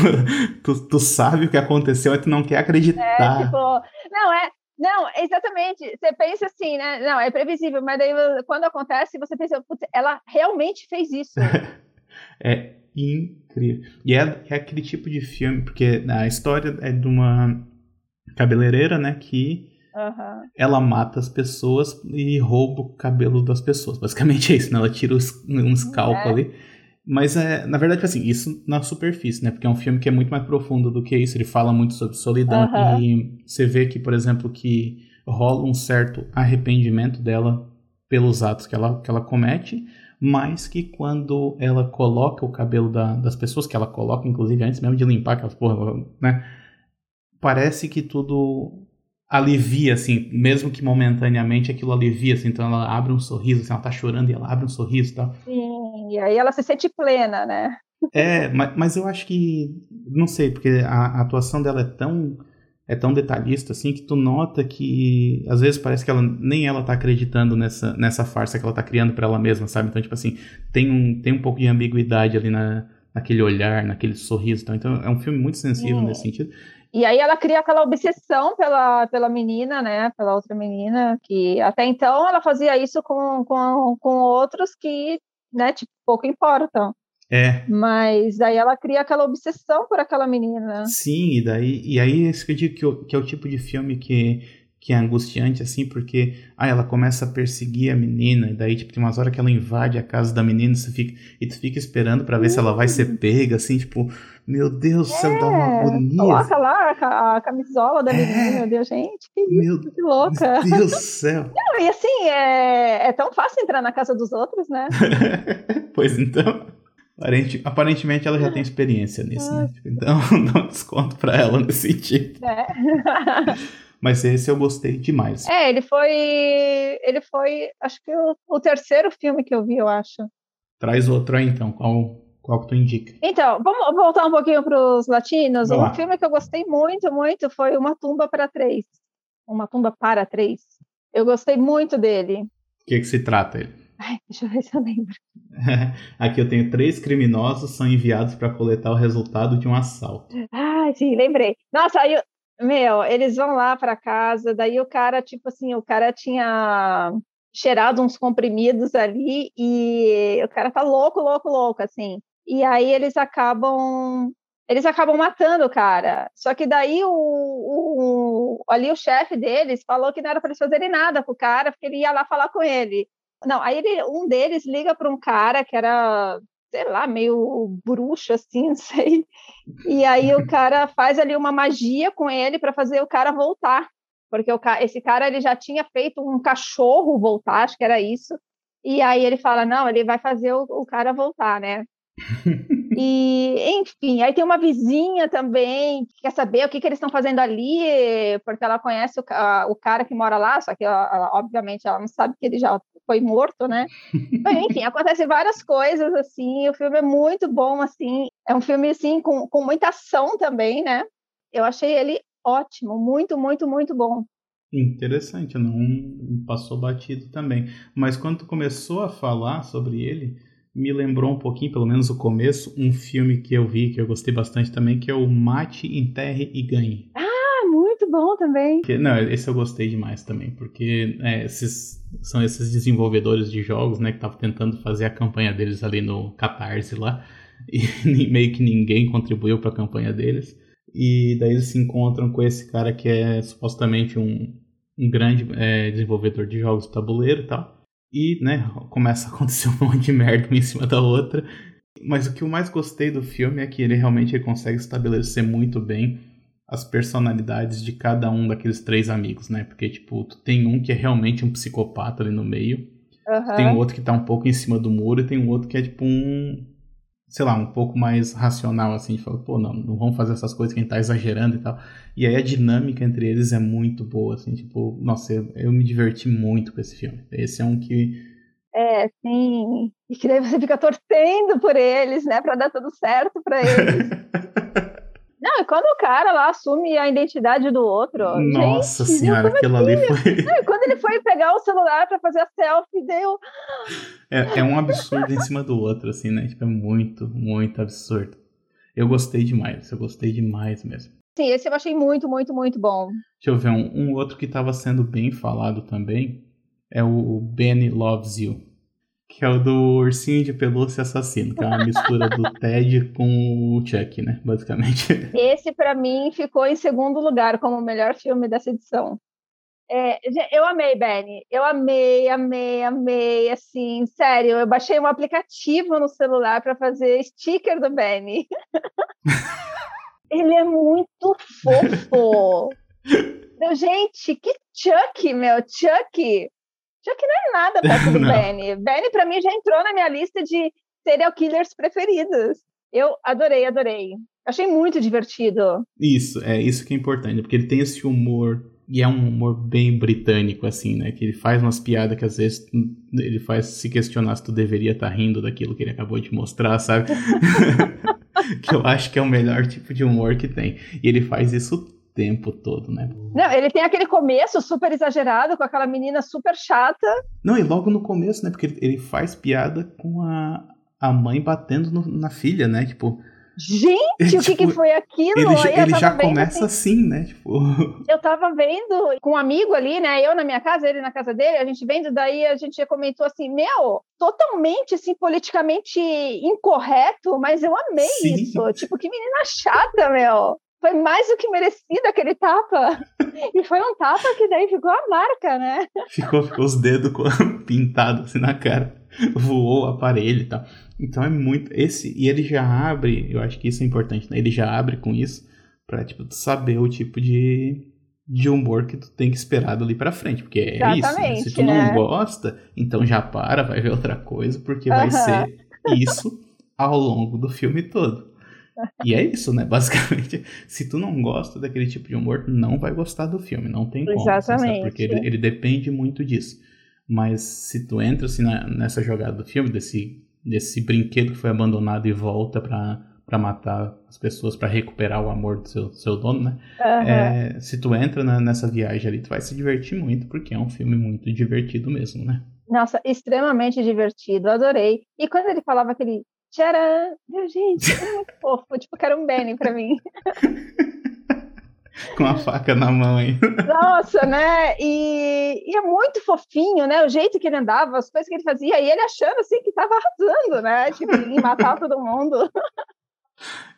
tu, tu sabe o que aconteceu e tu não quer acreditar. É, tipo, não, é, não, exatamente. Você pensa assim, né? Não, é previsível, mas daí quando acontece, você pensa, ela realmente fez isso. é incrível. E é, é aquele tipo de filme, porque a história é de uma cabeleireira, né, que uhum. ela mata as pessoas e rouba o cabelo das pessoas. Basicamente é isso, né? Ela tira um scalpo é. ali. Mas é, na verdade, assim, isso na superfície, né? Porque é um filme que é muito mais profundo do que isso. Ele fala muito sobre solidão. Uhum. E você vê que, por exemplo, que rola um certo arrependimento dela pelos atos que ela, que ela comete, mas que quando ela coloca o cabelo da, das pessoas, que ela coloca, inclusive, antes mesmo de limpar aquelas porra, né? Parece que tudo alivia, assim, mesmo que momentaneamente aquilo alivia, assim, então ela abre um sorriso, assim, ela tá chorando e ela abre um sorriso e tal. Sim, e aí ela se sente plena, né? É, mas, mas eu acho que, não sei, porque a, a, atuação dela é tão é tão detalhista, assim, que tu nota que às vezes parece que ela nem ela tá acreditando nessa, nessa farsa que ela tá criando para ela mesma, sabe? Então, tipo assim, tem um, tem um pouco de ambiguidade ali na, naquele olhar, naquele sorriso, então, então é um filme muito sensível nesse sentido. E aí ela cria aquela obsessão pela, pela menina, né? Pela outra menina, que até então ela fazia isso com, com, com outros que, né, tipo, pouco importam. É. Mas daí ela cria aquela obsessão por aquela menina. Sim, e daí e aí isso que eu digo que, que é o tipo de filme que que é angustiante, assim, porque ah, ela começa a perseguir a menina, e daí, tipo, tem umas horas que ela invade a casa da menina você fica, e tu fica esperando para ver se ela vai ser pega, assim, tipo, meu Deus do é, céu, dá uma é, agonia. Coloca lá a, a camisola da menina, é, meu Deus, gente, que, meu que louca. Meu Deus do céu. Não, e assim, é, é tão fácil entrar na casa dos outros, né? pois então. Aparentemente ela já tem experiência nisso, né? Então, dá um desconto pra ela nesse sentido. É. Mas esse eu gostei demais. É, ele foi. Ele foi. Acho que o, o terceiro filme que eu vi, eu acho. Traz outro aí então. Qual, qual que tu indica? Então, vamos voltar um pouquinho para os latinos. um filme que eu gostei muito, muito foi Uma Tumba para Três. Uma Tumba para Três. Eu gostei muito dele. O que, que se trata ele? Ai, deixa eu ver se eu lembro. Aqui eu tenho três criminosos são enviados para coletar o resultado de um assalto. Ah, sim, lembrei. Nossa, aí meu, eles vão lá para casa, daí o cara, tipo assim, o cara tinha cheirado uns comprimidos ali e o cara tá louco, louco, louco, assim. E aí eles acabam eles acabam matando o cara. Só que daí o, o ali o chefe deles falou que não era para eles fazerem nada com o cara, porque ele ia lá falar com ele. Não, aí ele, um deles liga para um cara que era sei lá, meio bruxo, assim, não sei. E aí o cara faz ali uma magia com ele para fazer o cara voltar. Porque o esse cara ele já tinha feito um cachorro voltar, acho que era isso. E aí ele fala: não, ele vai fazer o, o cara voltar, né? e, enfim, aí tem uma vizinha também que quer saber o que, que eles estão fazendo ali, porque ela conhece o, a, o cara que mora lá, só que ela, ela, obviamente ela não sabe que ele já foi morto, né? Mas, enfim, acontecem várias coisas, assim, o filme é muito bom, assim, é um filme, assim, com, com muita ação também, né? Eu achei ele ótimo, muito, muito, muito bom. Interessante, não passou batido também. Mas quando tu começou a falar sobre ele, me lembrou um pouquinho, pelo menos o começo, um filme que eu vi, que eu gostei bastante também, que é o Mate, Enterre e Ganhe. Ah, muito bom também. Que, não, esse eu gostei demais também, porque é, esses são esses desenvolvedores de jogos, né, que estavam tentando fazer a campanha deles ali no Catarse lá, e meio que ninguém contribuiu para a campanha deles. E daí eles se encontram com esse cara que é supostamente um, um grande é, desenvolvedor de jogos de tabuleiro e tal. E, né, começa a acontecer um monte de merda uma em cima da outra. Mas o que eu mais gostei do filme é que ele realmente consegue estabelecer muito bem as personalidades de cada um daqueles três amigos, né? Porque, tipo, tu tem um que é realmente um psicopata ali no meio. Uhum. Tem um outro que tá um pouco em cima do muro e tem um outro que é, tipo, um sei lá, um pouco mais racional, assim, fala, pô, não, não vamos fazer essas coisas que a gente tá exagerando e tal. E aí a dinâmica entre eles é muito boa, assim, tipo, nossa, eu, eu me diverti muito com esse filme. Esse é um que É, sim. E que daí você fica torcendo por eles, né? Pra dar tudo certo pra eles. Não, e quando o cara lá assume a identidade do outro. Nossa gente, senhora, aquilo ali foi. Não, quando ele foi pegar o celular pra fazer a selfie, deu. É, é um absurdo em cima do outro, assim, né? Tipo, é muito, muito absurdo. Eu gostei demais, eu gostei demais mesmo. Sim, esse eu achei muito, muito, muito bom. Deixa eu ver, um, um outro que tava sendo bem falado também é o Benny Loves You. Que é o do ursinho de pelúcia assassino, que é uma mistura do Ted com o Chuck, né? Basicamente. Esse, pra mim, ficou em segundo lugar como o melhor filme dessa edição. É, eu amei, Benny. Eu amei, amei, amei. Assim, sério, eu baixei um aplicativo no celular para fazer sticker do Benny. Ele é muito fofo. Meu, gente, que Chuck, meu, Chuck. Chuck não é nada perto do. Benny. Benny, pra mim, já entrou na minha lista de serial killers preferidos. Eu adorei, adorei. Achei muito divertido. Isso, é isso que é importante, porque ele tem esse humor, e é um humor bem britânico, assim, né? Que ele faz umas piadas que às vezes ele faz se questionar se tu deveria estar rindo daquilo que ele acabou de mostrar, sabe? que eu acho que é o melhor tipo de humor que tem. E ele faz isso tempo todo, né? Não, ele tem aquele começo super exagerado com aquela menina super chata. Não, e logo no começo, né? Porque ele, faz piada com a, a mãe batendo no- na filha, né? Tipo, Gente, o que, Tipo, que foi aquilo? ele, já- Aí ele já começa assim, assim, né? Tipo, eu tava vendo com um amigo ali, né? Eu na minha casa, ele na casa dele, a gente vendo, daí a gente comentou assim, meu, totalmente assim, politicamente incorreto, mas eu amei Sim. isso. Tipo, que menina chata, meu. Foi mais do que merecido aquele tapa. E foi um tapa que daí ficou a marca, né? ficou, ficou os dedos pintados assim na cara. Voou o aparelho e tal. Então é muito. Esse. E ele já abre, eu acho que isso é importante, né? Ele já abre com isso pra, tipo, tu saber o tipo de, de humor que tu tem que esperar dali pra frente. Porque é isso. Né? Exatamente, Se tu né? não gosta, então já para, vai ver outra coisa, porque vai Aham. ser isso ao longo do filme todo. E é isso, né? Basicamente, se tu não gosta daquele tipo de humor, não vai gostar do filme, não tem como. assim? Exatamente. Porque ele, ele depende muito disso. Mas se tu entra assim na- nessa jogada do filme, desse, desse brinquedo que foi abandonado e volta pra, pra matar as pessoas, pra recuperar o amor do seu, seu dono, né? Aham. É, se tu entra na- nessa viagem ali, tu vai se divertir muito, porque é um filme muito divertido mesmo, né? Nossa, extremamente divertido, adorei. E quando ele falava aquele tcharam, meu gente, é muito fofo, tipo, um Benny pra mim. Com a faca na mão aí. Nossa, né? E, e é muito fofinho, né? O jeito que ele andava, as coisas que ele fazia, e ele achando assim que tava arrasando, né? Tipo, em matar todo mundo.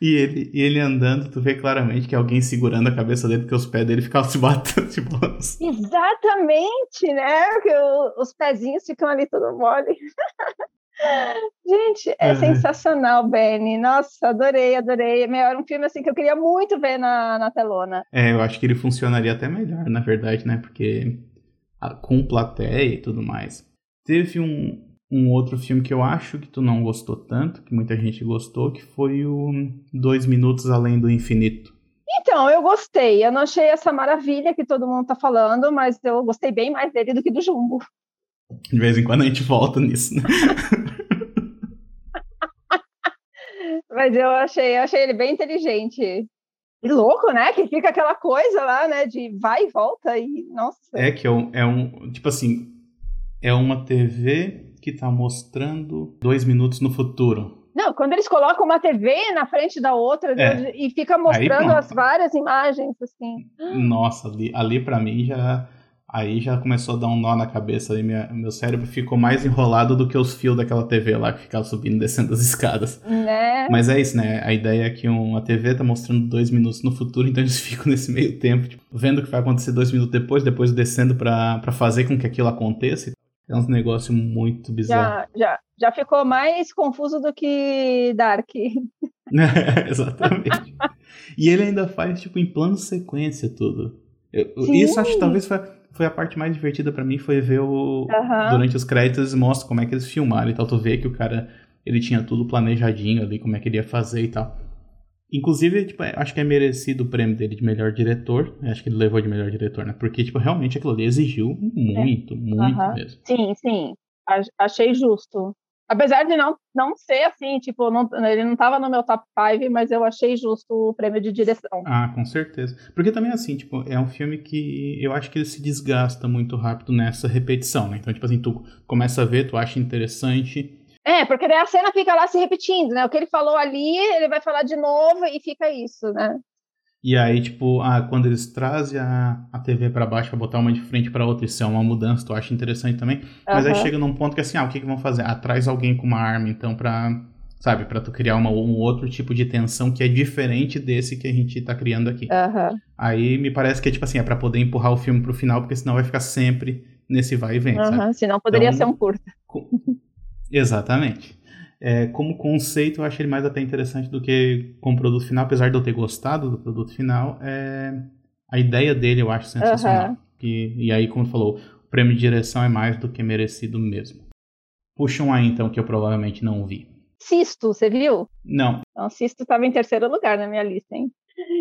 E ele, e ele andando, tu vê claramente que é alguém segurando a cabeça dele, porque os pés dele ficavam se batendo, tipo, Exatamente, né? Que o- os pezinhos ficam ali todo mole. Gente, é Uhum. sensacional, Benny. Nossa, adorei, adorei. Meu, Era um filme assim que eu queria muito ver na, na telona. É, eu acho que ele funcionaria até melhor, na verdade, né? Porque a- com plateia e tudo mais. Teve um, um outro filme que eu acho que tu não gostou tanto, que muita gente gostou, que foi o Dois Minutos Além do Infinito. Então, eu gostei. Eu não achei essa maravilha que todo mundo tá falando, mas eu gostei bem mais dele do que do Jumbo. De vez em quando a gente volta nisso, né? Mas eu achei, eu achei ele bem inteligente. E louco, né? Que fica aquela coisa lá, né? De vai e volta e nossa. É que é um, é um. Tipo assim, é uma TV que tá mostrando dois minutos no futuro. Não, quando eles colocam uma TV na frente da outra É. e fica mostrando pronto. as várias imagens, assim. Nossa, ali, ali para mim já. Aí já começou a dar um nó na cabeça. Aí minha- meu cérebro ficou mais enrolado do que os fios daquela TV lá que ficava subindo e descendo as escadas. Né? Mas é isso, né? A ideia é que uma TV tá mostrando dois minutos no futuro, então eles ficam nesse meio tempo, tipo, vendo o que vai acontecer dois minutos depois, depois descendo pra fazer com que aquilo aconteça. É um negócio muito bizarro. Já, já, já ficou mais confuso do que Dark. Exatamente. e ele ainda faz, tipo, em plano sequência tudo. Eu- isso acho que talvez foi, foi a parte mais divertida pra mim, foi ver o. Aham. Durante os créditos mostra como é que eles filmaram e tal. Tu vê que o cara ele tinha tudo planejadinho ali, como é que ele ia fazer e tal. Inclusive, tipo, é- acho que é merecido o prêmio dele de melhor diretor. Acho que ele levou de melhor diretor, né? Porque, tipo, realmente aquilo ali exigiu muito, muito É. Aham. mesmo. Sim, sim. Achei justo. Apesar de não, não ser assim, tipo, não, ele não estava no meu top 5, mas eu achei justo o prêmio de direção. Ah, com certeza. Porque também, assim, tipo, é um filme que eu acho que ele se desgasta muito rápido nessa repetição, né? Então, tipo assim, tu começa a ver, tu acha interessante. É, porque daí a cena fica lá se repetindo, né? O que ele falou ali, ele vai falar de novo e fica isso, né? E aí, tipo, ah, quando eles trazem a, a TV para baixo para botar uma de frente para outra, isso é uma mudança, tu acha interessante também. Mas uhum. aí chega num ponto que assim, ah, o que que vão fazer? Ah, traz alguém com uma arma, então, pra, sabe, para tu criar uma, um outro tipo de tensão que é diferente desse que a gente tá criando aqui. Uhum. Aí me parece que é tipo assim, é pra poder empurrar o filme pro final, porque senão vai ficar sempre nesse vai e vem, uhum. sabe? Senão poderia então, ser um curto. Exatamente. É, como conceito, eu acho ele mais até interessante do que como produto final, apesar de eu ter gostado do produto final. É, a ideia dele eu acho sensacional. Uhum. E, e aí, como falou, o prêmio de direção é mais do que merecido mesmo. Puxa um aí, então, que eu provavelmente não vi. Cisto, você viu? Não. Então, Cisto estava em terceiro lugar na minha lista, hein?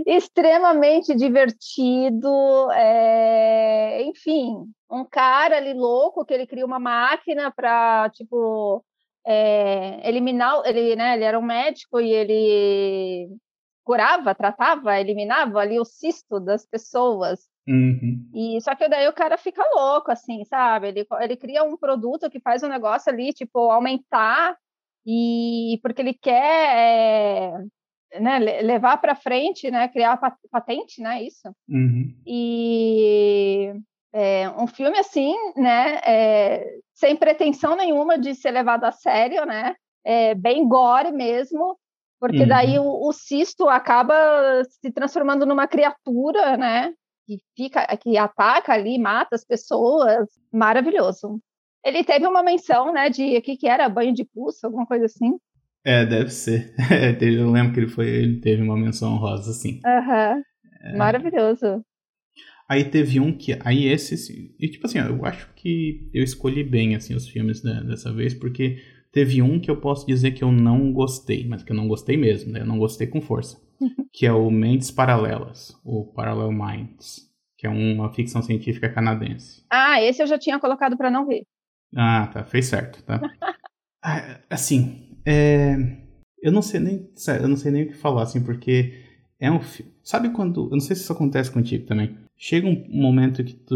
Extremamente divertido, é... enfim, um cara ali louco que ele cria uma máquina para, tipo, é, eliminar, ele, né, ele era um médico e ele curava, tratava, eliminava ali o cisto das pessoas. Uhum. E só que daí o cara fica louco, assim, sabe? Ele, ele cria um produto que faz um negócio ali, tipo, aumentar e porque ele quer é, né, levar para frente, né, criar patente, né, isso. Uhum. E é um filme assim, né, é, sem pretensão nenhuma de ser levado a sério, né, é bem gore mesmo, porque uhum. daí o, o, cisto acaba se transformando numa criatura, né, que fica, que ataca ali, mata as pessoas, maravilhoso. Ele teve uma menção, né, de o que, que era banho de pulso, alguma coisa assim. É, deve ser. eu lembro que ele foi, ele teve uma menção honrosa, assim. Uhum. É... Maravilhoso. Aí teve um que. Aí esse. E tipo assim, eu acho que eu escolhi bem assim, os filmes né, dessa vez, porque teve um que eu posso dizer que eu não gostei, mas que eu não gostei mesmo, né? Eu não gostei com força. que é o Mentes Paralelas, o Parallel Minds, que é uma ficção científica canadense. Ah, esse eu já tinha colocado para não ver. Ah, tá. Fez certo, tá? ah, assim, é... eu não sei nem. Eu não sei nem o que falar, assim, porque é um filme. Sabe quando. Eu não sei se isso acontece contigo também chega um momento que tu,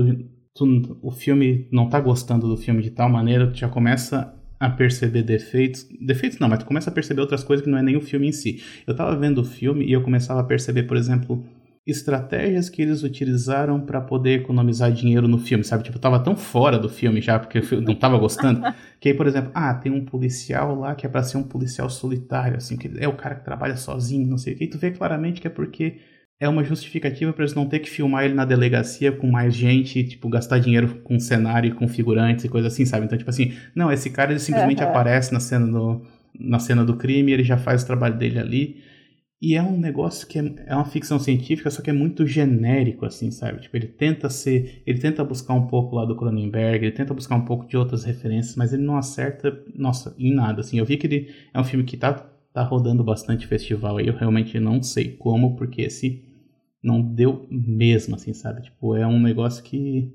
tu, o filme não tá gostando do filme de tal maneira, tu já começa a perceber defeitos. Defeitos não, mas tu começa a perceber outras coisas que não é nem o filme em si. Eu tava vendo o filme e eu começava a perceber, por exemplo, estratégias que eles utilizaram para poder economizar dinheiro no filme, sabe? Tipo, eu tava tão fora do filme já, porque eu não tava gostando, que aí, por exemplo, ah, tem um policial lá que é para ser um policial solitário, assim, que é o cara que trabalha sozinho, não sei o que, e tu vê claramente que é porque é uma justificativa para eles não ter que filmar ele na delegacia com mais gente, tipo, gastar dinheiro com cenário, com figurantes e coisa assim, sabe? Então, tipo assim, não, esse cara ele simplesmente aparece na cena, do, na cena do crime, ele já faz o trabalho dele ali. E é um negócio que é, é uma ficção científica, só que é muito genérico, assim, sabe? Tipo, ele tenta ser. Ele tenta buscar um pouco lá do Cronenberg, ele tenta buscar um pouco de outras referências, mas ele não acerta, nossa, em nada, assim. Eu vi que ele é um filme que tá tá rodando bastante festival aí, eu realmente não sei como, porque esse não deu mesmo, assim, sabe? Tipo, é um negócio que,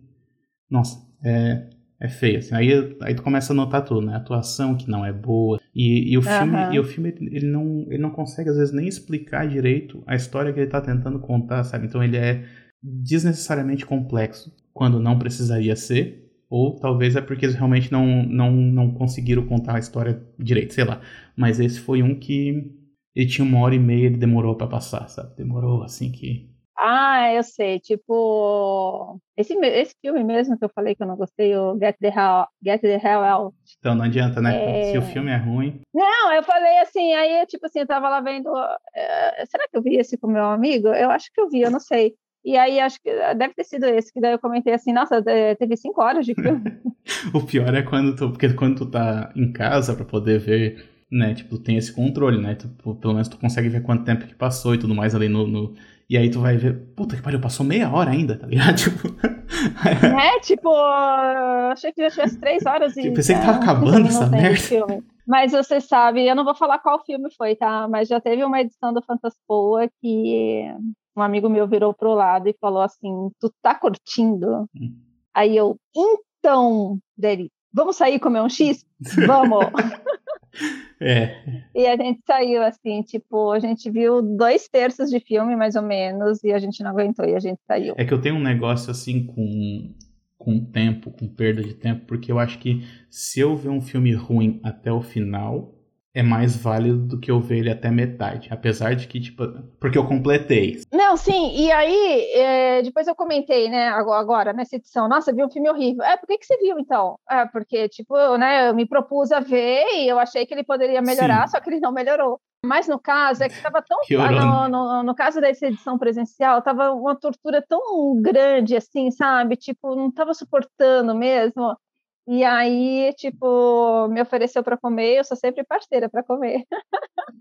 nossa, é, é feio, assim. Aí, aí tu começa a notar tudo, né? A atuação que não é boa. E, e o filme, uhum. e o filme ele, não, ele não consegue, às vezes, nem explicar direito a história que ele tá tentando contar, sabe? Então ele é desnecessariamente complexo, quando não precisaria ser. Ou talvez é porque eles realmente não, não, não conseguiram contar a história direito, sei lá. Mas esse foi um que ele tinha uma hora e meia, ele demorou para passar, sabe? Demorou assim que. Ah, eu sei. Tipo, esse, esse filme mesmo que eu falei que eu não gostei, o Get the Hell, Get the Hell Out. Então não adianta, né? É... Se o filme é ruim. Não, eu falei assim, aí, tipo assim, eu tava lá vendo. Uh, será que eu vi esse com meu amigo? Eu acho que eu vi, eu não sei. E aí acho que deve ter sido esse, que daí eu comentei assim, nossa, teve cinco horas de filme. o pior é quando tu, porque quando tu tá em casa para poder ver, né, tipo, tem esse controle, né, tu, pelo menos tu consegue ver quanto tempo que passou e tudo mais ali no, no... E aí tu vai ver, puta que pariu, passou meia hora ainda, tá ligado? Tipo... é, tipo, achei que já tivesse três horas e... Eu pensei que tava acabando essa merda. Mas você sabe, eu não vou falar qual filme foi, tá? Mas já teve uma edição do Fantaspoa que um amigo meu virou pro lado e falou assim: Tu tá curtindo? Hum. Aí eu, então, dele, vamos sair comer um X? Vamos! É. E a gente saiu assim, tipo, a gente viu dois terços de filme, mais ou menos, e a gente não aguentou e a gente saiu. É que eu tenho um negócio assim com com tempo, com perda de tempo, porque eu acho que se eu ver um filme ruim até o final, é mais válido do que eu ver ele até metade. Apesar de que, tipo, porque eu completei. Não, sim, e aí, é, depois eu comentei, né, agora, nessa edição, nossa, vi um filme horrível. É, por que, que você viu, então? É, porque, tipo, né, eu me propus a ver e eu achei que ele poderia melhorar, sim. só que ele não melhorou. Mas no caso, é que estava tão. No, no, no, caso dessa edição presencial, estava uma tortura tão grande, assim, sabe? Tipo, não estava suportando mesmo. E aí, tipo, me ofereceu para comer, eu sou sempre parceira para comer.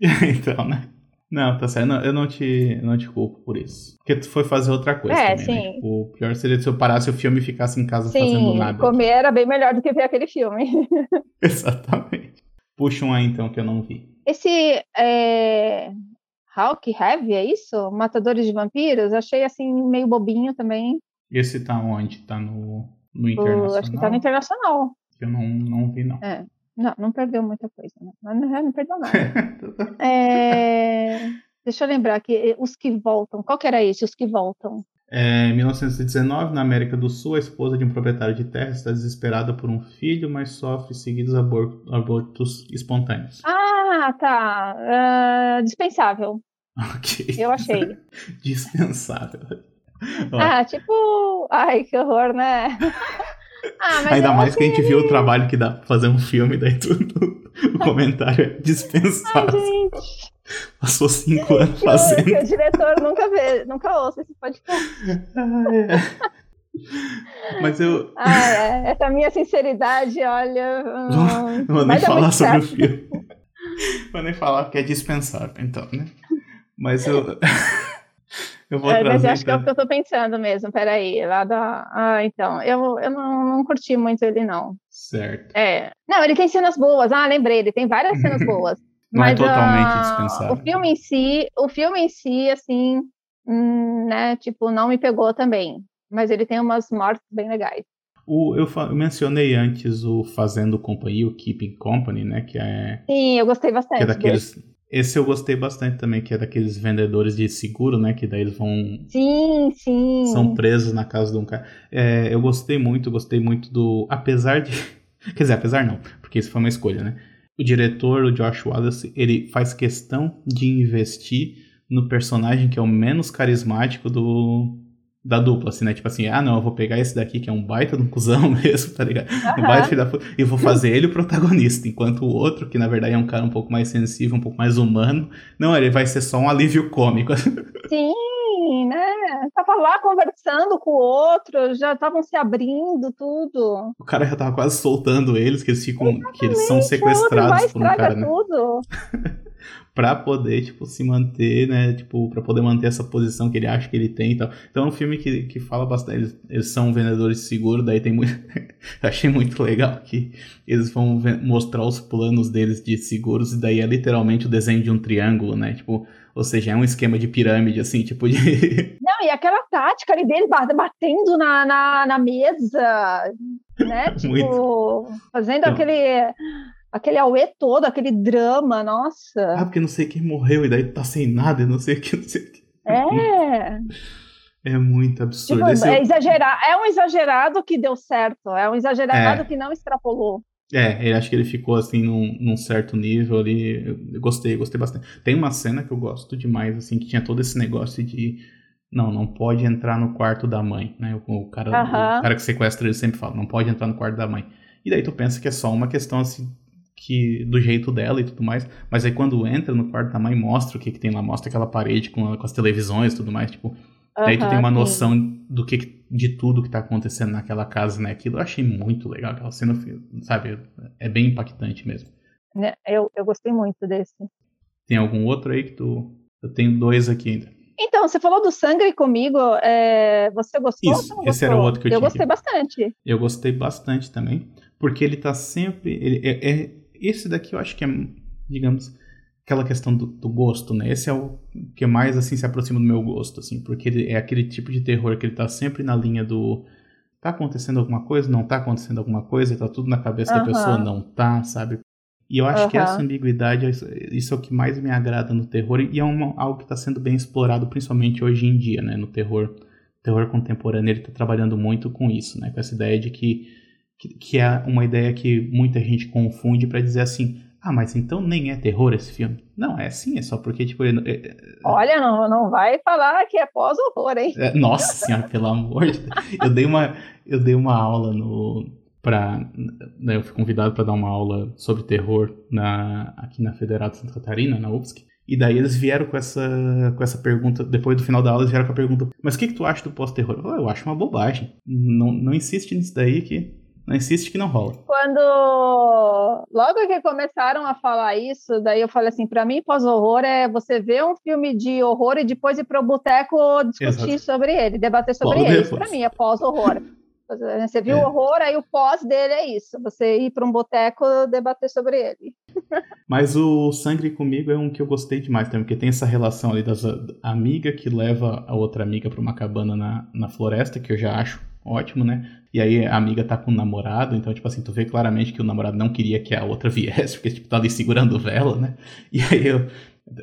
então, né? Não, tá certo. eu não te, não te culpo por isso. Porque tu foi fazer outra coisa é, também, né? sim. né? Tipo, o pior seria se eu parasse o filme e ficasse em casa sim, fazendo nada. comer era bem melhor do que ver aquele filme. Exatamente. Puxa um aí, então, que eu não vi. Esse é... Hawk Heavy, é isso? Matadores de Vampiros? Achei, assim, meio bobinho também. Esse tá onde? Tá no no Internacional? acho que tá no Internacional. Eu não, não vi, não. É. Não, não perdeu muita coisa, né? Não, não perdeu nada. é... Deixa eu lembrar que eh, os que voltam. Qual que era esse? Os que voltam. É, em 1919, na América do Sul, a esposa de um proprietário de terra está desesperada por um filho, mas sofre seguidos abortos, abortos espontâneos. Ah, tá. Uh, dispensável. Ok. Eu achei. dispensável. Ah, tipo. Ai, que horror, né? Ah, Ainda mais que a gente viu o trabalho que dá pra fazer um filme, daí tudo. O comentário é dispensável. Ai, Passou cinco anos que fazendo. Que o diretor nunca vê, nunca ouça esse podcast. Ah, é. Mas eu. Ah, é. Essa minha sinceridade, olha. Hum, não vou nem falar sobre certo. o filme. Vou nem falar que é dispensável, então, né? Mas eu. Eu vou é, mas eu acho que é o que eu tô pensando mesmo, peraí, lá da... Ah, então, eu, eu não, não curti muito ele, não. Certo. É, não, ele tem cenas boas, ah, lembrei, ele tem várias cenas boas. não mas, é totalmente uh, dispensável. O filme em si, o filme em si, assim, hum, né, tipo, não me pegou também, mas ele tem umas mortes bem legais. O, eu, eu, mencionei antes o Fazendo Companhia, o Keeping Company, né? Que é. Sim, eu gostei bastante. Que é daqueles, esse eu gostei bastante também, que é daqueles vendedores de seguro, né? Que daí eles vão. Sim, sim. São presos na casa de um cara. É, eu gostei muito, gostei muito do. Apesar de. Quer dizer, apesar não, porque isso foi uma escolha, né? O diretor, o Josh Wallace, ele faz questão de investir no personagem que é o menos carismático do, da dupla, assim, né? Tipo assim, ah, não, eu vou pegar esse daqui que é um baita de um cuzão mesmo, tá ligado? Um baita da puta, e vou fazer ele o protagonista, enquanto o outro, que na verdade é um cara um pouco mais sensível, um pouco mais humano, não, ele vai ser só um alívio cômico. Sim, né? Tava lá conversando com o outro, já estavam se abrindo, tudo. O cara já tava quase soltando eles, que eles ficam, Exatamente, que eles são sequestrados por um cara, né? tudo. para poder, tipo, se manter, né, tipo, para poder manter essa posição que ele acha que ele tem e tal. Então é um filme que, que fala bastante, eles, eles são vendedores de seguro, daí tem muito, achei muito legal que eles vão mostrar os planos deles de seguros e daí é literalmente o desenho de um triângulo, né, tipo, ou seja, é um esquema de pirâmide, assim, tipo de... Não, e aquela tática ali dele batendo na, na, na mesa, né, tipo, muito. fazendo então, aquele aquele auê todo, aquele drama, nossa. Ah, porque não sei quem morreu e daí tá sem nada e não sei o que, não sei o que. É. É muito absurdo. Tipo, é, exagerar, é um exagerado que deu certo, é um exagerado é. que não extrapolou. É, ele acho que ele ficou assim num, num certo nível ali. Eu gostei, gostei bastante. Tem uma cena que eu gosto demais, assim, que tinha todo esse negócio de. Não, não pode entrar no quarto da mãe, né? O cara, o cara que sequestra ele sempre fala, não pode entrar no quarto da mãe. E daí tu pensa que é só uma questão assim que do jeito dela e tudo mais. Mas aí quando entra no quarto da mãe, mostra o que, que tem lá, mostra aquela parede com, com as televisões e tudo mais, tipo. Uhum, daí tu tem uma noção sim. do que de tudo que tá acontecendo naquela casa, né? Aquilo eu achei muito legal, aquela cena, sabe? É bem impactante mesmo. Né, eu, eu gostei muito desse. Tem algum outro aí que tu. Eu tenho dois aqui ainda. Então, você falou do sangue comigo. É... Você gostou? Isso, esse era o outro que eu, eu tinha. Eu gostei aqui. bastante. Eu gostei bastante também. Porque ele tá sempre. Ele é, é, esse daqui eu acho que é, digamos, aquela questão do, do, gosto, né? Esse é o que mais, assim, se aproxima do meu gosto, assim, porque ele é aquele tipo de terror que ele tá sempre na linha do tá acontecendo alguma coisa, não tá acontecendo alguma coisa, tá tudo na cabeça uhum. da pessoa, não tá, sabe? E eu acho uhum. que essa ambiguidade, isso é o que mais me agrada no terror, e é uma, algo que está sendo bem explorado, principalmente hoje em dia, né? No terror, terror contemporâneo, ele está trabalhando muito com isso, né? Com essa ideia de que, que, que é uma ideia que muita gente confunde para dizer assim, ah, mas então nem é terror esse filme. Não, é sim, é só porque, tipo. Ele, é, Olha, não, não vai falar que é pós-horror, hein? É, nossa senhora, pelo amor de Deus. Eu dei uma, eu dei uma aula no. Pra, né, eu fui convidado para dar uma aula sobre terror na, aqui na Federal de Santa Catarina, na UFSC. E daí eles vieram com essa, com essa pergunta, depois do final da aula, eles vieram com a pergunta: Mas o que, que tu acha do pós-terror? Eu, eu acho uma bobagem. Não, não insiste nisso daí que não insiste que não rola. Quando logo que começaram a falar isso, daí eu falei assim, para mim pós-horror é você ver um filme de horror e depois ir pro boteco discutir Exato. sobre ele, debater sobre logo ele. Para mim é pós-horror. Você viu é. o horror, aí o pós dele é isso. Você ir para um boteco debater sobre ele. Mas o Sangue Comigo é um que eu gostei demais também, porque tem essa relação ali da amiga que leva a outra amiga para uma cabana na, na floresta, que eu já acho ótimo, né? E aí a amiga tá com o namorado, então, tipo assim, tu vê claramente que o namorado não queria que a outra viesse, porque, tipo, tá ali segurando vela, né? E aí eu,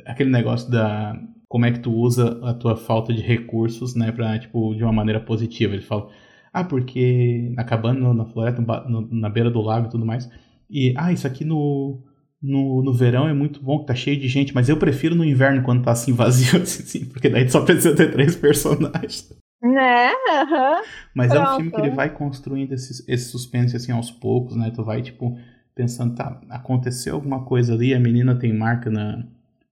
aquele negócio da como é que tu usa a tua falta de recursos, né, pra, tipo, de uma maneira positiva. Ele fala, ah, porque acabando na floresta, no, na beira do lago e tudo mais, e, ah, isso aqui no, no, no verão é muito bom, que tá cheio de gente, mas eu prefiro no inverno quando tá assim vazio, assim, porque daí só precisa ter três personagens. Né? Uhum. Mas Pronto. é um filme que ele vai construindo esse, esse suspense assim aos poucos, né? Tu vai, tipo, pensando, tá, aconteceu alguma coisa ali, a menina tem marca na,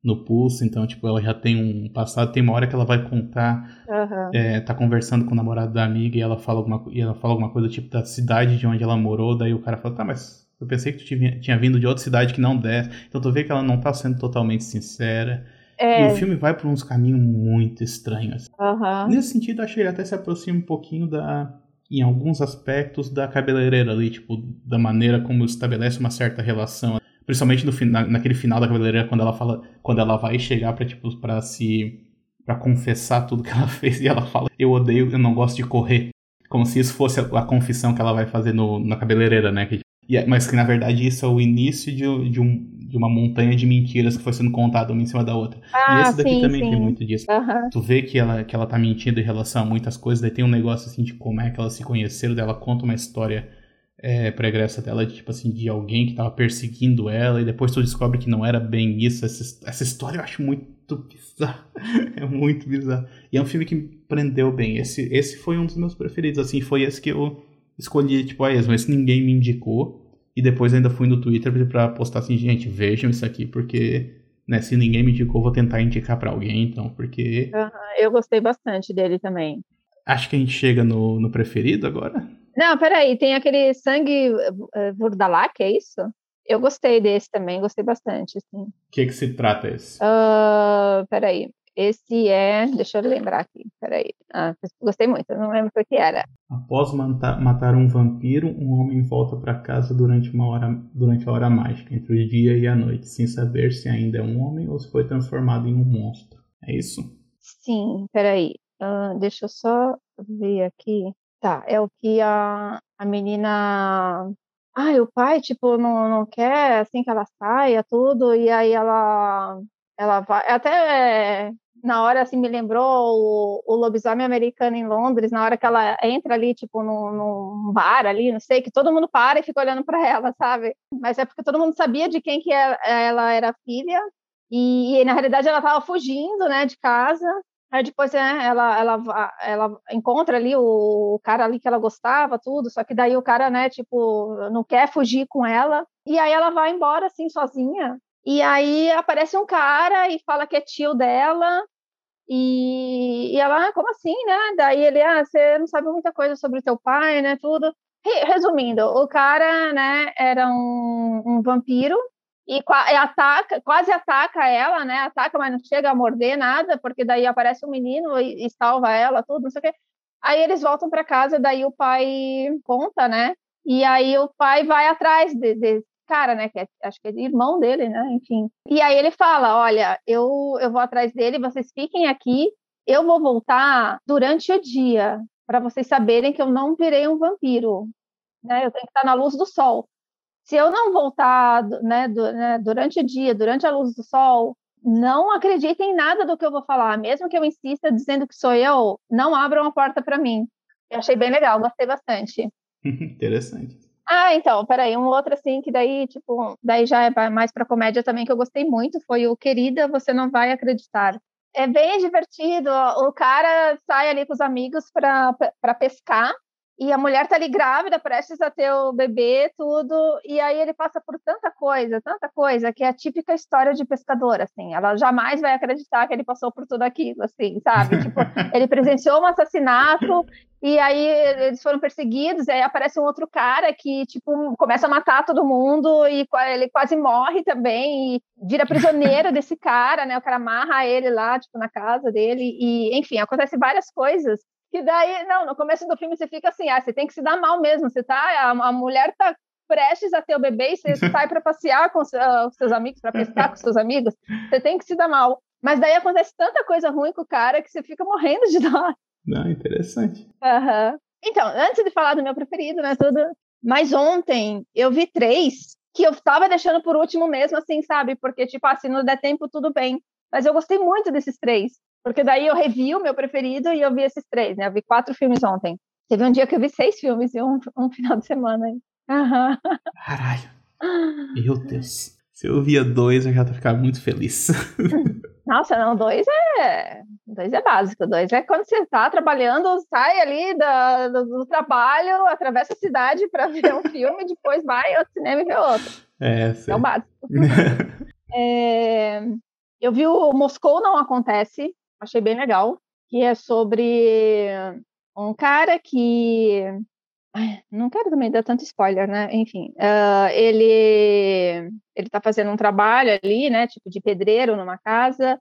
no pulso, então, tipo, ela já tem um passado, tem uma hora que ela vai contar, uhum. é, tá conversando com o namorado da amiga e ela fala alguma, e ela fala alguma coisa, tipo, da cidade de onde ela morou, daí o cara fala, tá, mas eu pensei que tu tinha, tinha vindo de outra cidade que não desce. Então tu vê que ela não tá sendo totalmente sincera. É. E o filme vai por uns caminhos muito estranhos. Uhum. Nesse sentido, acho que ele até se aproxima um pouquinho da. Em alguns aspectos da cabeleireira ali, tipo, da maneira como estabelece uma certa relação. Principalmente no, na, naquele final da cabeleireira, quando ela fala. Quando ela vai chegar pra, tipo, pra se. pra confessar tudo que ela fez. E ela fala, eu odeio, eu não gosto de correr. Como se isso fosse a, a confissão que ela vai fazer no, na cabeleireira, né? Que, e, mas que na verdade isso é o início de, de um, de uma montanha de mentiras que foi sendo contada uma em cima da outra. Ah, e esse daqui sim, também sim. tem muito disso. Uhum. Tu vê que ela, que ela tá mentindo em relação a muitas coisas, daí tem um negócio assim de como é que elas se conheceram, dela conta uma história é, pregressa dela, de tipo assim, de alguém que tava perseguindo ela, e depois tu descobre que não era bem isso. Essa, essa história eu acho muito bizarra. é muito bizarro. E é um filme que me prendeu bem. Esse, esse foi um dos meus preferidos, assim, foi esse que eu escolhi, tipo, a esmo. Esse ninguém me indicou. E depois ainda fui no Twitter para postar assim, gente, vejam isso aqui, porque né, se ninguém me indicou, vou tentar indicar para alguém, então, porque. Uhum, eu gostei bastante dele também. Acho que a gente chega no, no preferido agora. Não, peraí, tem aquele sangue uh, Vurdalak, é isso? Eu gostei desse também, gostei bastante. O assim. que, que se trata esse? Uh, peraí. Esse é. Deixa eu lembrar aqui. Peraí. Ah, gostei muito, não lembro o que era. Após matar um vampiro, um homem volta para casa durante, uma hora, durante a hora mágica, entre o dia e a noite, sem saber se ainda é um homem ou se foi transformado em um monstro. É isso? Sim, peraí. Uh, deixa eu só ver aqui. Tá, é o que a, a menina ah, o pai, tipo, não, não quer assim que ela saia, tudo, e aí ela ela vai até na hora, assim, me lembrou o, o lobisomem americano em Londres, na hora que ela entra ali, tipo, num, num bar ali, não sei, que todo mundo para e fica olhando para ela, sabe? Mas é porque todo mundo sabia de quem que ela, ela era filha, e, e, na realidade ela estava fugindo, né, de casa, Aí depois né, ela, ela, ela encontra ali o cara ali que ela gostava, tudo, só que daí o cara, né, tipo, não quer fugir com ela. E aí ela vai embora, assim, sozinha. E aí aparece um cara e fala que é tio dela. E, e ela, ah, como assim, né? Daí ele, ah, você não sabe muita coisa sobre o teu pai, né? Tudo. Resumindo, o cara, né, era um, um vampiro e, ataca, quase ataca ela, né? Ataca, mas não chega a morder nada, porque daí aparece um menino e, e salva ela, tudo, não sei o quê. Aí eles voltam para casa, daí o pai conta, né? E aí o pai vai atrás de, de, cara, né? Que é, acho que é irmão dele, né? Enfim. E aí ele fala: olha, eu, eu vou atrás dele, vocês fiquem aqui, eu vou voltar durante o dia. para vocês saberem que eu não virei um vampiro. Né? Eu tenho que estar na luz do sol. Se eu não voltar né, né, durante o dia, durante a luz do sol, não acreditem em nada do que eu vou falar, mesmo que eu insista dizendo que sou eu, não abram a porta para mim. Eu achei bem legal, gostei bastante. Interessante. Ah, então, peraí, um outro assim, que daí, tipo, daí já é mais pra comédia também, que eu gostei muito, foi o Querida, Você Não Vai Acreditar. É bem divertido, o cara sai ali com os amigos para pescar, e a mulher tá ali grávida, prestes a ter o bebê, tudo, e aí ele passa por tanta coisa, tanta coisa, que é a típica história de pescador, assim, ela jamais vai acreditar que ele passou por tudo aquilo, assim, sabe? tipo, ele presenciou um assassinato, e aí eles foram perseguidos, e aí aparece um outro cara que, tipo, começa a matar todo mundo, e ele quase morre também, e vira prisioneiro desse cara, né? O cara amarra ele lá, tipo, na casa dele, e, enfim, acontece várias coisas que daí, não, no começo do filme você fica assim, ah, você tem que se dar mal mesmo, você tá, a, a mulher tá prestes a ter o bebê e você sai para passear com os, uh, seus amigos, para pescar com seus amigos, você tem que se dar mal. Mas daí acontece tanta coisa ruim com o cara que você fica morrendo de dó. Não, interessante. Uhum. Então, antes de falar do meu preferido, né, tudo. Mas ontem eu vi três que eu tava deixando por último mesmo, assim, sabe? Porque, tipo, assim, não der tempo, tudo bem. Mas eu gostei muito desses três. Porque daí eu revi o meu preferido e eu vi esses três, né? Eu vi quatro filmes ontem. Teve um dia que eu vi seis filmes em um, um final de semana. Uhum. Caralho. Meu Deus. Se eu via dois, eu já ficar muito feliz. Nossa, não, dois é. Dois é básico. Dois é quando você está trabalhando, sai ali da, do, do, trabalho, atravessa a cidade para ver um filme, depois vai ao cinema e vê outro. É, é o básico. é, eu vi o Moscou Não Acontece, achei bem legal, que é sobre um cara que. Ai, não quero também dar tanto spoiler, né? Enfim, uh, ele ele está fazendo um trabalho ali, né? Tipo de pedreiro numa casa.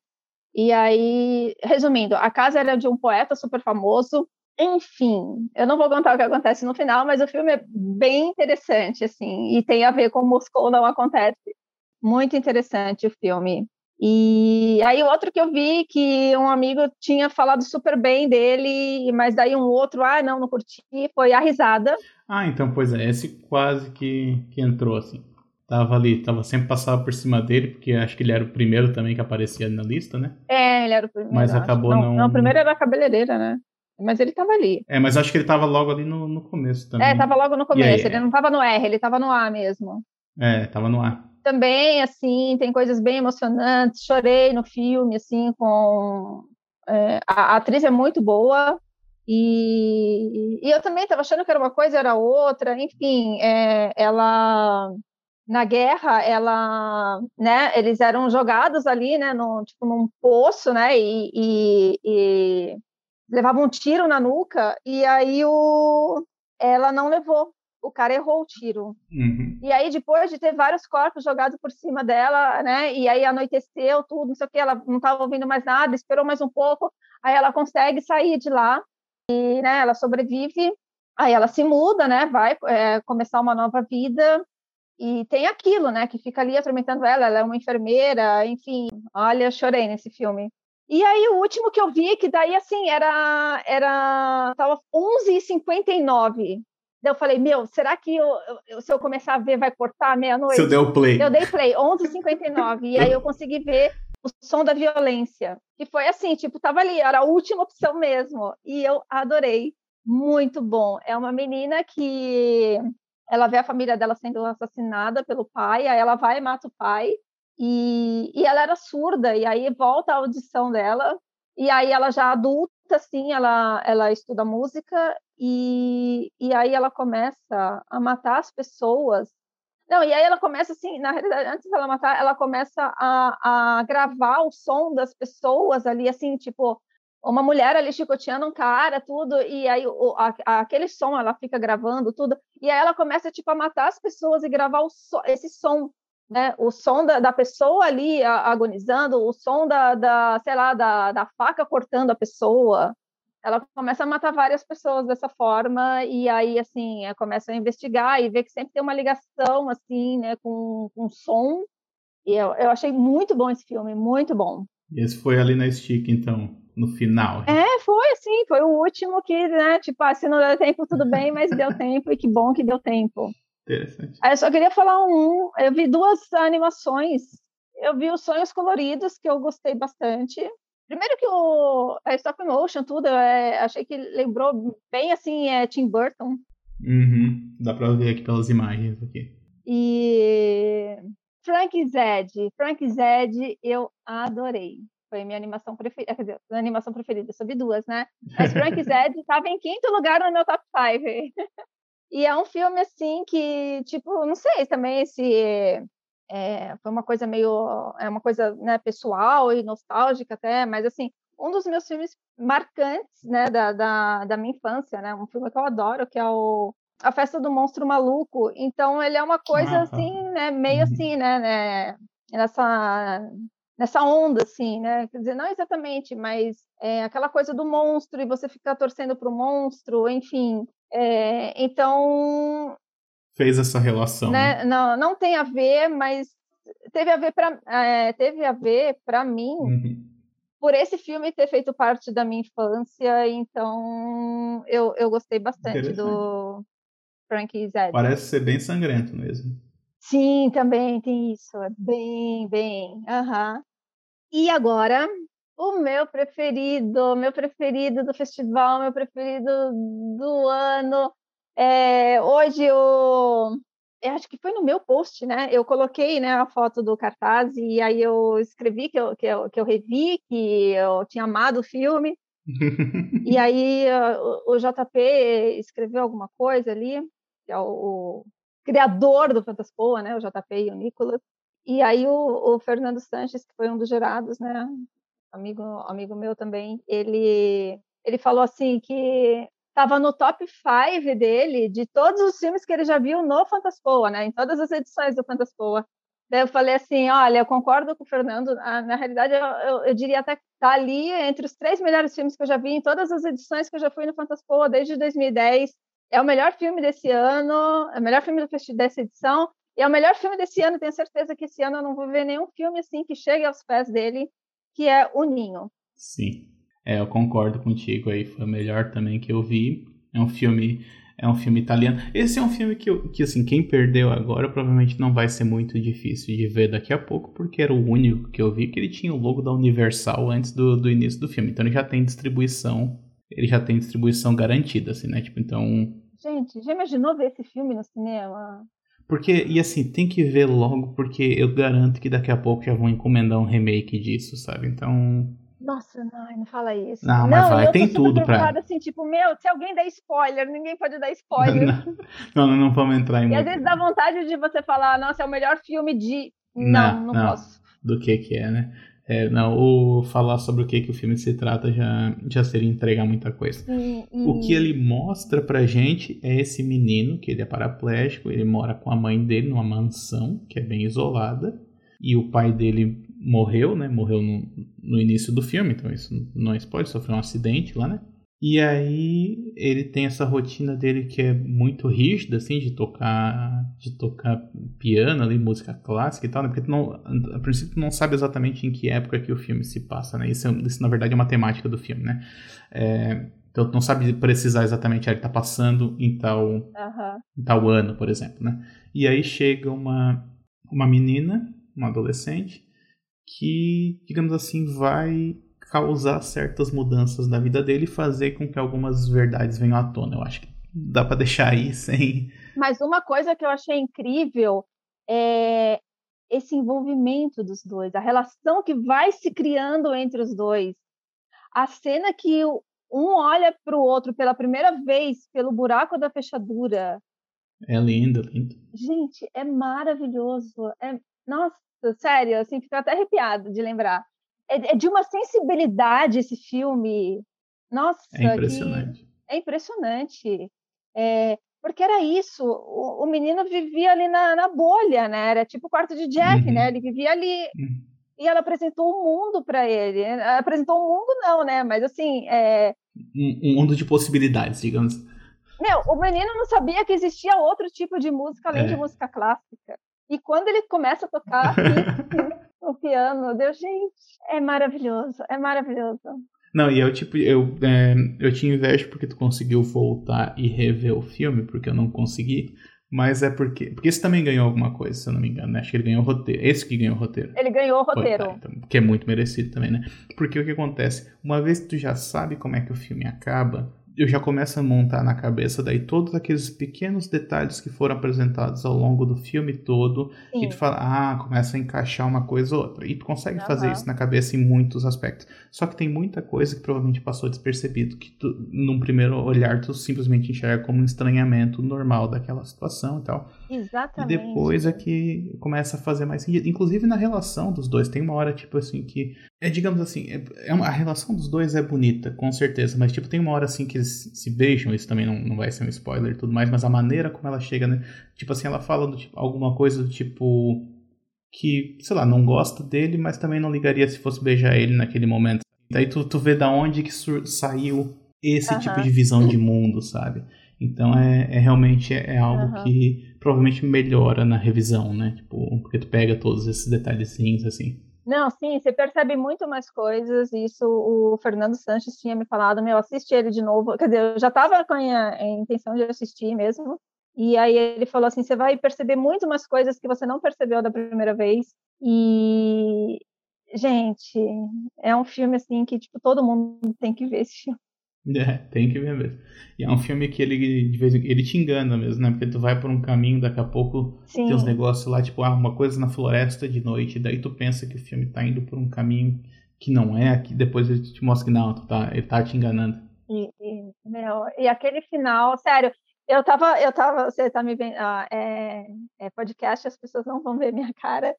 E aí, resumindo, a casa era de um poeta super famoso. Enfim, eu não vou contar o que acontece no final, mas o filme é bem interessante, assim, e tem a ver com Moscou não acontece. Muito interessante o filme. E aí outro que eu vi que um amigo tinha falado super bem dele, mas daí um outro, ah, não, não curti, foi a risada. Ah, então, pois é, esse quase que, que entrou, assim. Tava ali, tava sempre passava por cima dele, porque acho que ele era o primeiro também que aparecia na lista, né? É, ele era o primeiro. Mas acabou não... Não, não o primeiro era a cabeleireira, né? Mas ele tava ali. É, mas acho que ele tava logo ali no, no começo também. É, tava logo no começo. Aí, ele é. não tava no R, ele tava no A mesmo. É, tava no A também, assim, tem coisas bem emocionantes. Chorei no filme, assim, com. É, a, a, atriz é muito boa. E, e eu também estava achando que era uma coisa, era outra. Enfim, é, ela. Na guerra, ela, né, eles eram jogados ali, né, no, tipo, num poço, né, e, e, e levavam um tiro na nuca, e aí o, ela não levou, o cara errou o tiro. Uhum. E aí, depois de ter vários corpos jogados por cima dela, né? E aí anoiteceu tudo, não sei o que, ela não estava ouvindo mais nada, esperou mais um pouco, aí ela consegue sair de lá e, né? Ela sobrevive. Aí ela se muda, né? Vai é, começar uma nova vida. E tem aquilo, né? Que fica ali atormentando ela. Ela é uma enfermeira, enfim. Olha, chorei nesse filme. E aí o último que eu vi, que daí assim, era era tava 11h59 eu falei, meu, será que eu, eu, se eu começar a ver vai cortar meia-noite? Se eu der o play. Eu dei play, 11h59, e aí eu consegui ver o som da violência. E foi assim, tipo, tava ali, era a última opção mesmo. E eu adorei. Muito bom. É uma menina que ela vê a família dela sendo assassinada pelo pai, aí ela vai e mata o pai. E, e ela era surda, e aí volta a audição dela, e aí ela já adulta, assim, ela, ela estuda música e, e aí ela começa a matar as pessoas. Não, e aí ela começa assim, na realidade, antes dela matar, ela começa a, a gravar o som das pessoas ali, assim, tipo, uma mulher ali chicoteando um cara, tudo, e aí o, a, aquele som ela fica gravando tudo, e aí ela começa tipo a matar as pessoas e gravar o esse som né? O som da, da pessoa ali agonizando, o som da, da sei lá, da, da faca cortando a pessoa. Ela começa a matar várias pessoas dessa forma e aí, assim, é, começa a investigar e vê que sempre tem uma ligação, assim, né, com, com som. E eu, eu achei muito bom esse filme, muito bom. Esse foi ali na Stick, então, no final. É, foi, assim, foi o último que, né, tipo, ah, se não deu tempo, tudo bem, mas deu tempo e que bom que deu tempo. Interessante. Eu só queria falar um, eu vi duas animações. Eu vi os Sonhos Coloridos, que eu gostei bastante. Primeiro que o a stop motion, tudo, é, achei que lembrou bem assim, é Tim Burton. Uhum. Dá pra ver aqui pelas imagens aqui. E Frank Zed. Frank Zed eu adorei. Foi minha animação preferida. Quer dizer, minha animação preferida, eu soube duas, né? Mas Frank Zed estava em quinto lugar no meu top 5. E é um filme assim que, tipo, não sei também se é, foi uma coisa meio. É uma coisa né, pessoal e nostálgica até, mas assim, um dos meus filmes marcantes né, da, da, da minha infância, né? Um filme que eu adoro, que é o a festa do monstro maluco. Então ele é uma coisa ah, assim, né, meio uhum. assim, né, né, nessa nessa onda assim, né? Quer dizer, não exatamente, mas é aquela coisa do monstro e você ficar torcendo para o monstro, enfim. É, então fez essa relação. Né? né? Não, não tem a ver, mas teve a ver para é, teve a ver para mim. Uhum. Por esse filme ter feito parte da minha infância, então eu, eu gostei bastante do, Frank Zed. Parece ser bem sangrento mesmo. Sim, também tem isso. É bem, bem. Uhum. E agora, o meu preferido, meu preferido do festival, meu preferido do ano. É, hoje eu, eu acho que foi no meu post, né? Eu coloquei né, a foto do cartaz e aí eu escrevi que eu, que eu, que eu revi, que eu tinha amado o filme. e aí o, o JP escreveu alguma coisa ali que é o, o criador do Fantaspoa, né, o JP e o Nicolas. E aí o, o, Fernando Sanches, que foi um dos jurados, né, amigo amigo meu também, ele ele falou assim que estava no top 5 dele de todos os filmes que ele já viu no Fantaspoa, né, em todas as edições do Fantaspoa. Daí eu falei assim, olha, eu concordo com o Fernando, na realidade eu, eu, eu diria até que está ali entre os três melhores filmes que eu já vi em todas as edições que eu já fui no Fantaspoa desde 2010 é o melhor filme desse ano, é o melhor filme dessa edição, e é o melhor filme desse ano. Tenho certeza que esse ano eu não vou ver nenhum filme assim que chegue aos pés dele, que é O Ninho. Sim, é, eu concordo contigo aí. Foi o melhor também que eu vi. É um filme, é um filme italiano. Esse é um filme que, que assim, quem perdeu agora provavelmente não vai ser muito difícil de ver daqui a pouco, porque era o único que eu vi que ele tinha o logo da Universal antes do, do início do filme. Então ele já tem distribuição ele já tem distribuição garantida, assim, né? Tipo, então Gente, já imaginou ver esse filme no cinema? Porque, e assim, tem que ver logo, porque eu garanto que daqui a pouco já vão encomendar um remake disso, sabe? Então. Nossa, não, não fala isso. Não, mas vai, tem tudo pra. assim, tipo, meu, se alguém der spoiler, ninguém pode dar spoiler. não, não, não vamos entrar em E muito. às vezes dá vontade de você falar, nossa, é o melhor filme de. Não, não, não, posso. Do que que é, né? É, não, ou falar sobre o que, que o filme se trata já, já seria entregar muita coisa. O que ele mostra pra gente é esse menino, que ele é paraplégico, ele mora com a mãe dele numa mansão, que é bem isolada, e o pai dele morreu, né? Morreu no, no início do filme, então isso não é spoiler, sofreu um acidente lá, né? E aí ele tem essa rotina dele que é muito rígida, assim, de tocar, de tocar piano ali, música clássica e tal, né? Porque tu não, a princípio tu não sabe exatamente em que época que o filme se passa, né? Isso, é, isso na verdade é uma temática do filme, né? É, então tu não sabe precisar exatamente, ah, ele tá passando em tal, uhum. em tal ano, por exemplo, né? E aí chega uma, uma menina, uma adolescente, que, digamos assim, vai causar certas mudanças na vida dele e fazer com que algumas verdades venham à tona. Eu acho que dá para deixar aí sem. Mas uma coisa que eu achei incrível é esse envolvimento dos dois, a relação que vai se criando entre os dois. A cena que um olha para o outro pela primeira vez pelo buraco da fechadura. É lindo, lindo. Gente, é maravilhoso. É, nossa, sério, assim, fico até arrepiado de lembrar é, é de uma sensibilidade esse filme. Nossa, é impressionante. É impressionante. É, porque era isso, o, o, menino vivia ali na, na, bolha, né? Era tipo o quarto de Jack, uhum. né? Ele vivia ali. Uhum. E ela apresentou o um mundo para ele. Apresentou um mundo, não, né? Mas assim. É... Um, um, mundo de possibilidades, digamos. Meu, o menino não sabia que existia outro tipo de música além é. de música clássica. E quando ele começa a tocar, o piano. Deus, gente, é maravilhoso, é maravilhoso. Não, e eu, tipo, eu, é, eu te invejo porque tu conseguiu voltar e rever o filme, porque eu não consegui. Mas é porque. Porque esse também ganhou alguma coisa, se eu não me engano, né? Acho que ele ganhou o roteiro. Esse que ganhou o roteiro. Ele ganhou o roteiro. Foi, tá, então, que é muito merecido também, né? Porque o que acontece? Uma vez que tu já sabe como é que o filme acaba, eu já começo a montar na cabeça daí todos aqueles pequenos detalhes que foram apresentados ao longo do filme todo Sim. e tu fala, ah, começa a encaixar uma coisa ou outra. E tu consegue uhum. fazer isso na cabeça em muitos aspectos. Só que tem muita coisa que provavelmente passou despercebido, que tu, num primeiro olhar tu simplesmente enxerga como um estranhamento normal daquela situação e tal. Exatamente. E depois é que começa a fazer mais sentido. Inclusive na relação dos dois. Tem uma hora, tipo assim, que. É, digamos assim, é, é uma, a relação dos dois é bonita, com certeza. Mas, tipo, tem uma hora assim que eles se beijam. Isso também não, não vai ser um spoiler e tudo mais. Mas a maneira como ela chega, né? Tipo assim, ela fala do, tipo, alguma coisa do tipo. Que, sei lá, não gosta dele, mas também não ligaria se fosse beijar ele naquele momento. Daí tu, tu vê da onde que saiu esse tipo de visão de mundo, sabe? Então é, é realmente é, é algo uhum. que provavelmente melhora na revisão, né? Tipo, porque tu pega todos esses detalhezinhos assim. Não, sim, você percebe muito mais coisas. Isso o Fernando Sanches tinha me falado, meu, assiste ele de novo. Quer dizer, eu já estava com a, a intenção de assistir mesmo. E aí ele falou assim, você vai perceber muito mais coisas que você não percebeu da primeira vez. E gente, é um filme assim que tipo todo mundo tem que ver esse filme. É, tem que ver mesmo. E é um filme que ele, de vez em, ele te engana mesmo, né? Porque tu vai por um caminho, daqui a pouco Sim. tem uns negócios lá, tipo, ah, uma coisa na floresta de noite, daí tu pensa que o filme tá indo por um caminho que não é, que depois ele te mostra que não, tu tá, ele tá te enganando. E, e, meu, e aquele final, sério, eu tava, eu tava, você tá me vendo, ah, é, é podcast, as pessoas não vão ver minha cara,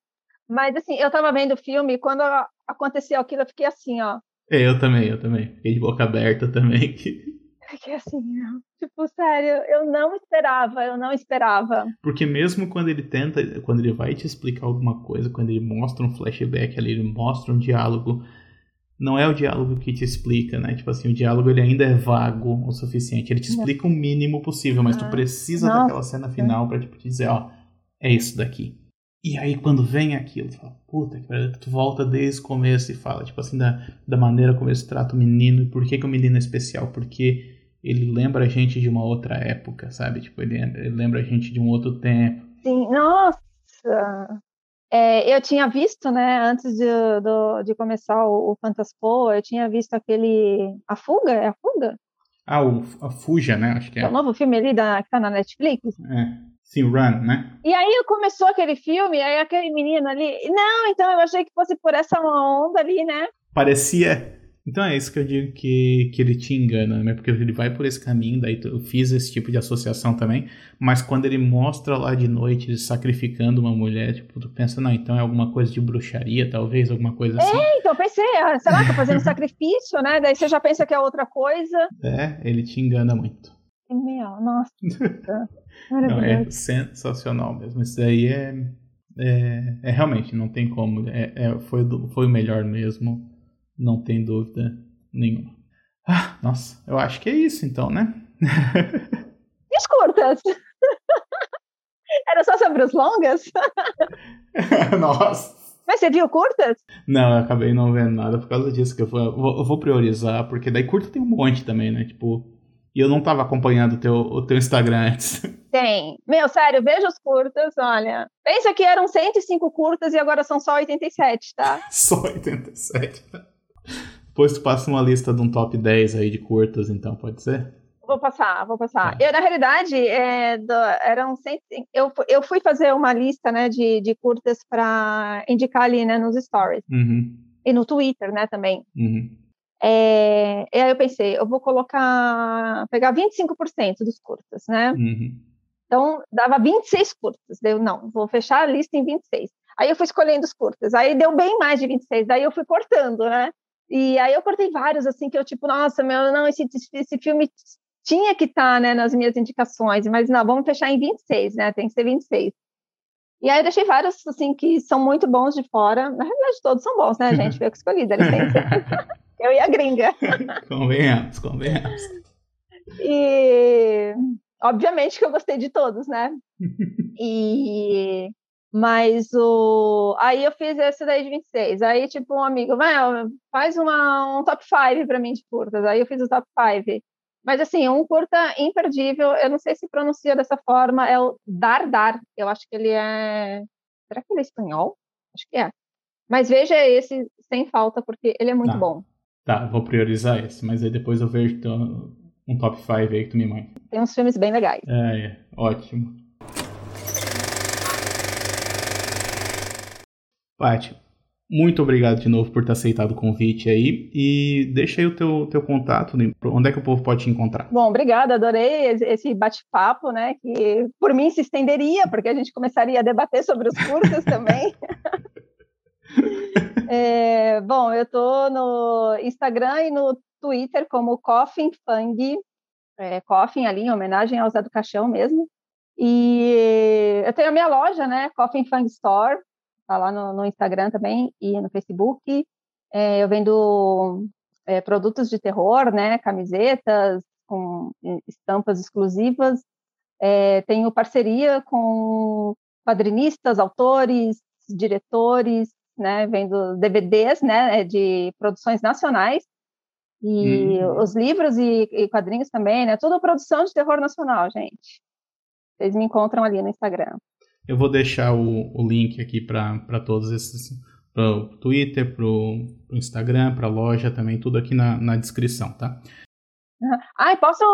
mas assim, eu tava vendo o filme e quando aconteceu aquilo, eu fiquei assim, ó, eu também, eu também. Fiquei de boca aberta também. Fiquei assim, não. Tipo, sério, eu não esperava, eu não esperava. Porque mesmo quando ele tenta, quando ele vai te explicar alguma coisa, quando ele mostra um flashback ali, ele mostra um diálogo, não é o diálogo que te explica, né? Tipo assim, o diálogo ele ainda é vago o suficiente. Ele te explica o mínimo possível, mas tu ah, precisa Nossa. daquela cena final pra tipo, te dizer, ó, é isso daqui. E aí quando vem aquilo, tu fala, puta que pariu, tu volta desde o começo e fala, tipo assim, da, da maneira como eles tratam o menino e por que, que o menino é especial, porque ele lembra a gente de uma outra época, sabe? Tipo, ele, ele lembra a gente de um outro tempo. Sim, nossa! É, eu tinha visto, né, antes de, do, de começar o, o Fantaspo, eu tinha visto aquele. A Fuga? É a Fuga? Ah, o, a Fuja, né? Acho que é. É o novo filme ali da, que tá na Netflix. É. Sim, Run, né? E aí começou aquele filme, aí aquele menino ali. Não, então eu achei que fosse por essa onda ali, né? Parecia. Então é isso que eu digo que, que ele te engana, né? Porque ele vai por esse caminho, daí eu fiz esse tipo de associação também, mas quando ele mostra lá de noite ele sacrificando uma mulher, tipo, tu pensa, não, então é alguma coisa de bruxaria, talvez, alguma coisa assim. É, então eu pensei, sei lá, tá fazendo sacrifício, né? Daí você já pensa que é outra coisa. É, ele te engana muito. Meu, nossa. Não, é sensacional mesmo. Isso daí é, é, é, realmente, não tem como. É, é, foi, foi o melhor mesmo, não tem dúvida nenhuma. Ah, nossa, eu acho que é isso então, né? E as curtas? Era só sobre os longas? nossa. Mas você viu curtas? Não, eu acabei não vendo nada por causa disso, que eu vou, eu vou priorizar, porque daí curta tem um monte também, né? Tipo, e eu não estava acompanhando o teu, o teu Instagram antes. Tem. Meu, sério, veja os curtas, olha. Pensa que eram 105 curtas e agora são só 87, tá? só 87. Depois tu passa uma lista de um top 10 aí de curtas, então, pode ser? Vou passar, vou passar. É. Eu, na realidade, é, do, eram 100, eu, eu fui fazer uma lista né, de, de curtas para indicar ali né, nos stories. Uhum. E no Twitter, né, também. Uhum. É, e aí eu pensei, eu vou colocar, pegar 25% dos curtas, né? Uhum. Então, dava 26 curtas. Deu, não, vou fechar a lista em 26. Aí eu fui escolhendo os curtas. Aí deu bem mais de 26. Daí eu fui cortando, né? E aí eu cortei vários, assim, que eu, tipo, nossa, meu, não, esse, esse filme tinha que estar, tá, né, nas minhas indicações, mas não, vamos fechar em 26, né? Tem que ser 26. E aí eu deixei vários, assim, que são muito bons de fora. Na realidade, todos são bons, né, gente? Foi eu que escolhi, dá licença. Eu e a gringa. convenhamos, convenhamos. E obviamente que eu gostei de todos, né? E Mas o. Aí eu fiz esse daí de 26. Aí, tipo, um amigo, vai, faz uma, um top 5 para mim de curtas. Aí eu fiz o top 5. Mas, assim, um curta imperdível, eu não sei se pronuncia dessa forma, é o Dar Dar. Eu acho que ele é. Será que ele é espanhol? Acho que é. Mas veja esse sem falta, porque ele é muito tá. bom. Tá, vou priorizar esse, mas aí depois eu vejo então, um top 5 aí que tu me manda. Tem uns filmes bem legais. É, é, ótimo. Paty, muito obrigado de novo por ter aceitado o convite aí. E deixa aí o teu, teu contato, né? onde é que o povo pode te encontrar? Bom, obrigada, adorei esse bate-papo, né? Que por mim se estenderia, porque a gente começaria a debater sobre os cursos também. é, bom, eu estou no Instagram e no Twitter como Coffin Fang, é, Coffin ali, em homenagem ao Zé do Caixão mesmo. E eu tenho a minha loja, né? Coffin Fang Store, tá lá no, no Instagram também e no Facebook. É, eu vendo é, produtos de terror, né? Camisetas com estampas exclusivas. É, tenho parceria com quadrinistas, autores, diretores, né? Vendo DVDs, né? De produções nacionais. E uhum. os livros e, e, quadrinhos também, né? Tudo produção de terror nacional, gente. Vocês me encontram ali no Instagram. Eu vou deixar o, o link aqui para todos esses, para o Twitter, para o Instagram, para a loja também, tudo aqui na, na descrição, tá? Ai, posso,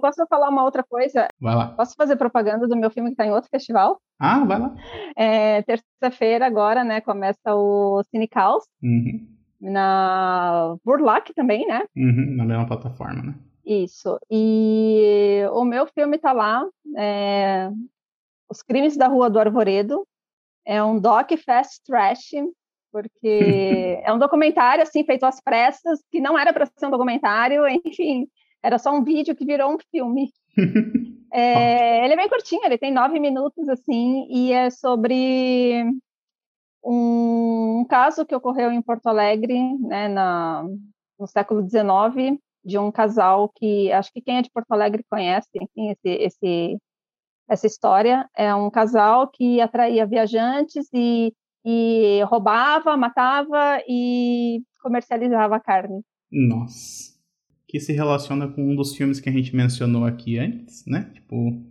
posso falar uma outra coisa? Vai lá. Posso fazer propaganda do meu filme que está em outro festival? Ah, vai lá. É, Terça-feira agora, né, começa o Cine Caos. Uhum. Na Burlac também, né? Uhum, na mesma plataforma, né? Isso. E o meu filme está lá. É, os Crimes da Rua do Arvoredo. É um doc fast trash, porque é um documentário assim feito às pressas, que não era para ser um documentário, enfim, era só um vídeo que virou um filme. é, ele é bem curtinho, ele tem nove minutos assim, e é sobre um caso que ocorreu em Porto Alegre, né, na, no século XIX, de um casal que acho que quem é de Porto Alegre conhece, enfim, esse, esse essa história é um casal que atraía viajantes e, e roubava, matava e comercializava carne. Nossa. Que se relaciona com um dos filmes que a gente mencionou aqui antes, né? Tipo,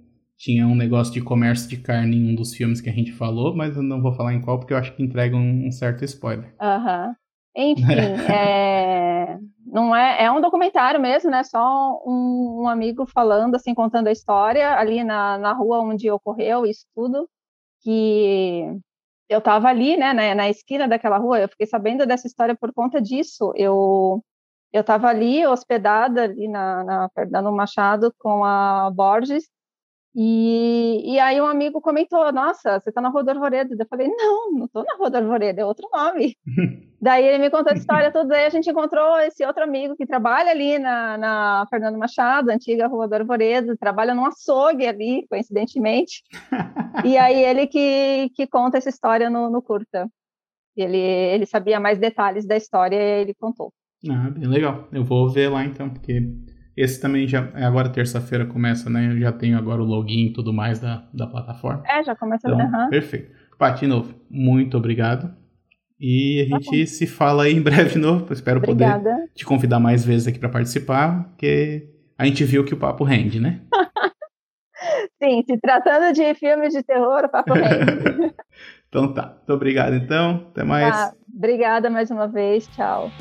tinha um negócio de comércio de carne em um dos filmes que a gente falou, mas eu não vou falar em qual porque eu acho que entrega um, um certo spoiler. Aham. Uhum. Enfim, é, não é, é um documentário mesmo, né? Só um, um, amigo falando, assim, contando a história ali na, na rua onde ocorreu isso tudo, que eu estava ali, né, na, na, esquina daquela rua, eu fiquei sabendo dessa história por conta disso. Eu eu estava ali hospedada ali na, na Fernando Machado com a Borges e, e aí um amigo comentou, nossa, você está na Rua do Arvoredo. Eu falei, não, não estou na Rua do Arvoredo, é outro nome. daí ele me contou a história toda, daí a gente encontrou esse outro amigo que trabalha ali na, na Fernando Machado, antiga Rua do Arvoredo, trabalha num açougue ali, coincidentemente. e aí ele que, que conta essa história no, no curta. Ele, ele sabia mais detalhes da história e ele contou. Ah, bem legal. Eu vou ver lá então, porque esse também já é agora terça-feira começa, né? Eu já tenho agora o login e tudo mais da, da plataforma. É, já começa então, uhum. Perfeito. Paty, de novo, muito obrigado. E a tá gente se fala aí em breve de novo. espero Obrigada. poder te convidar mais vezes aqui para participar, porque a gente viu que o papo rende, né? Sim, se tratando de filmes de terror, o papo rende. então tá. Muito obrigado, então. Até mais. Tá. Obrigada mais uma vez. Tchau.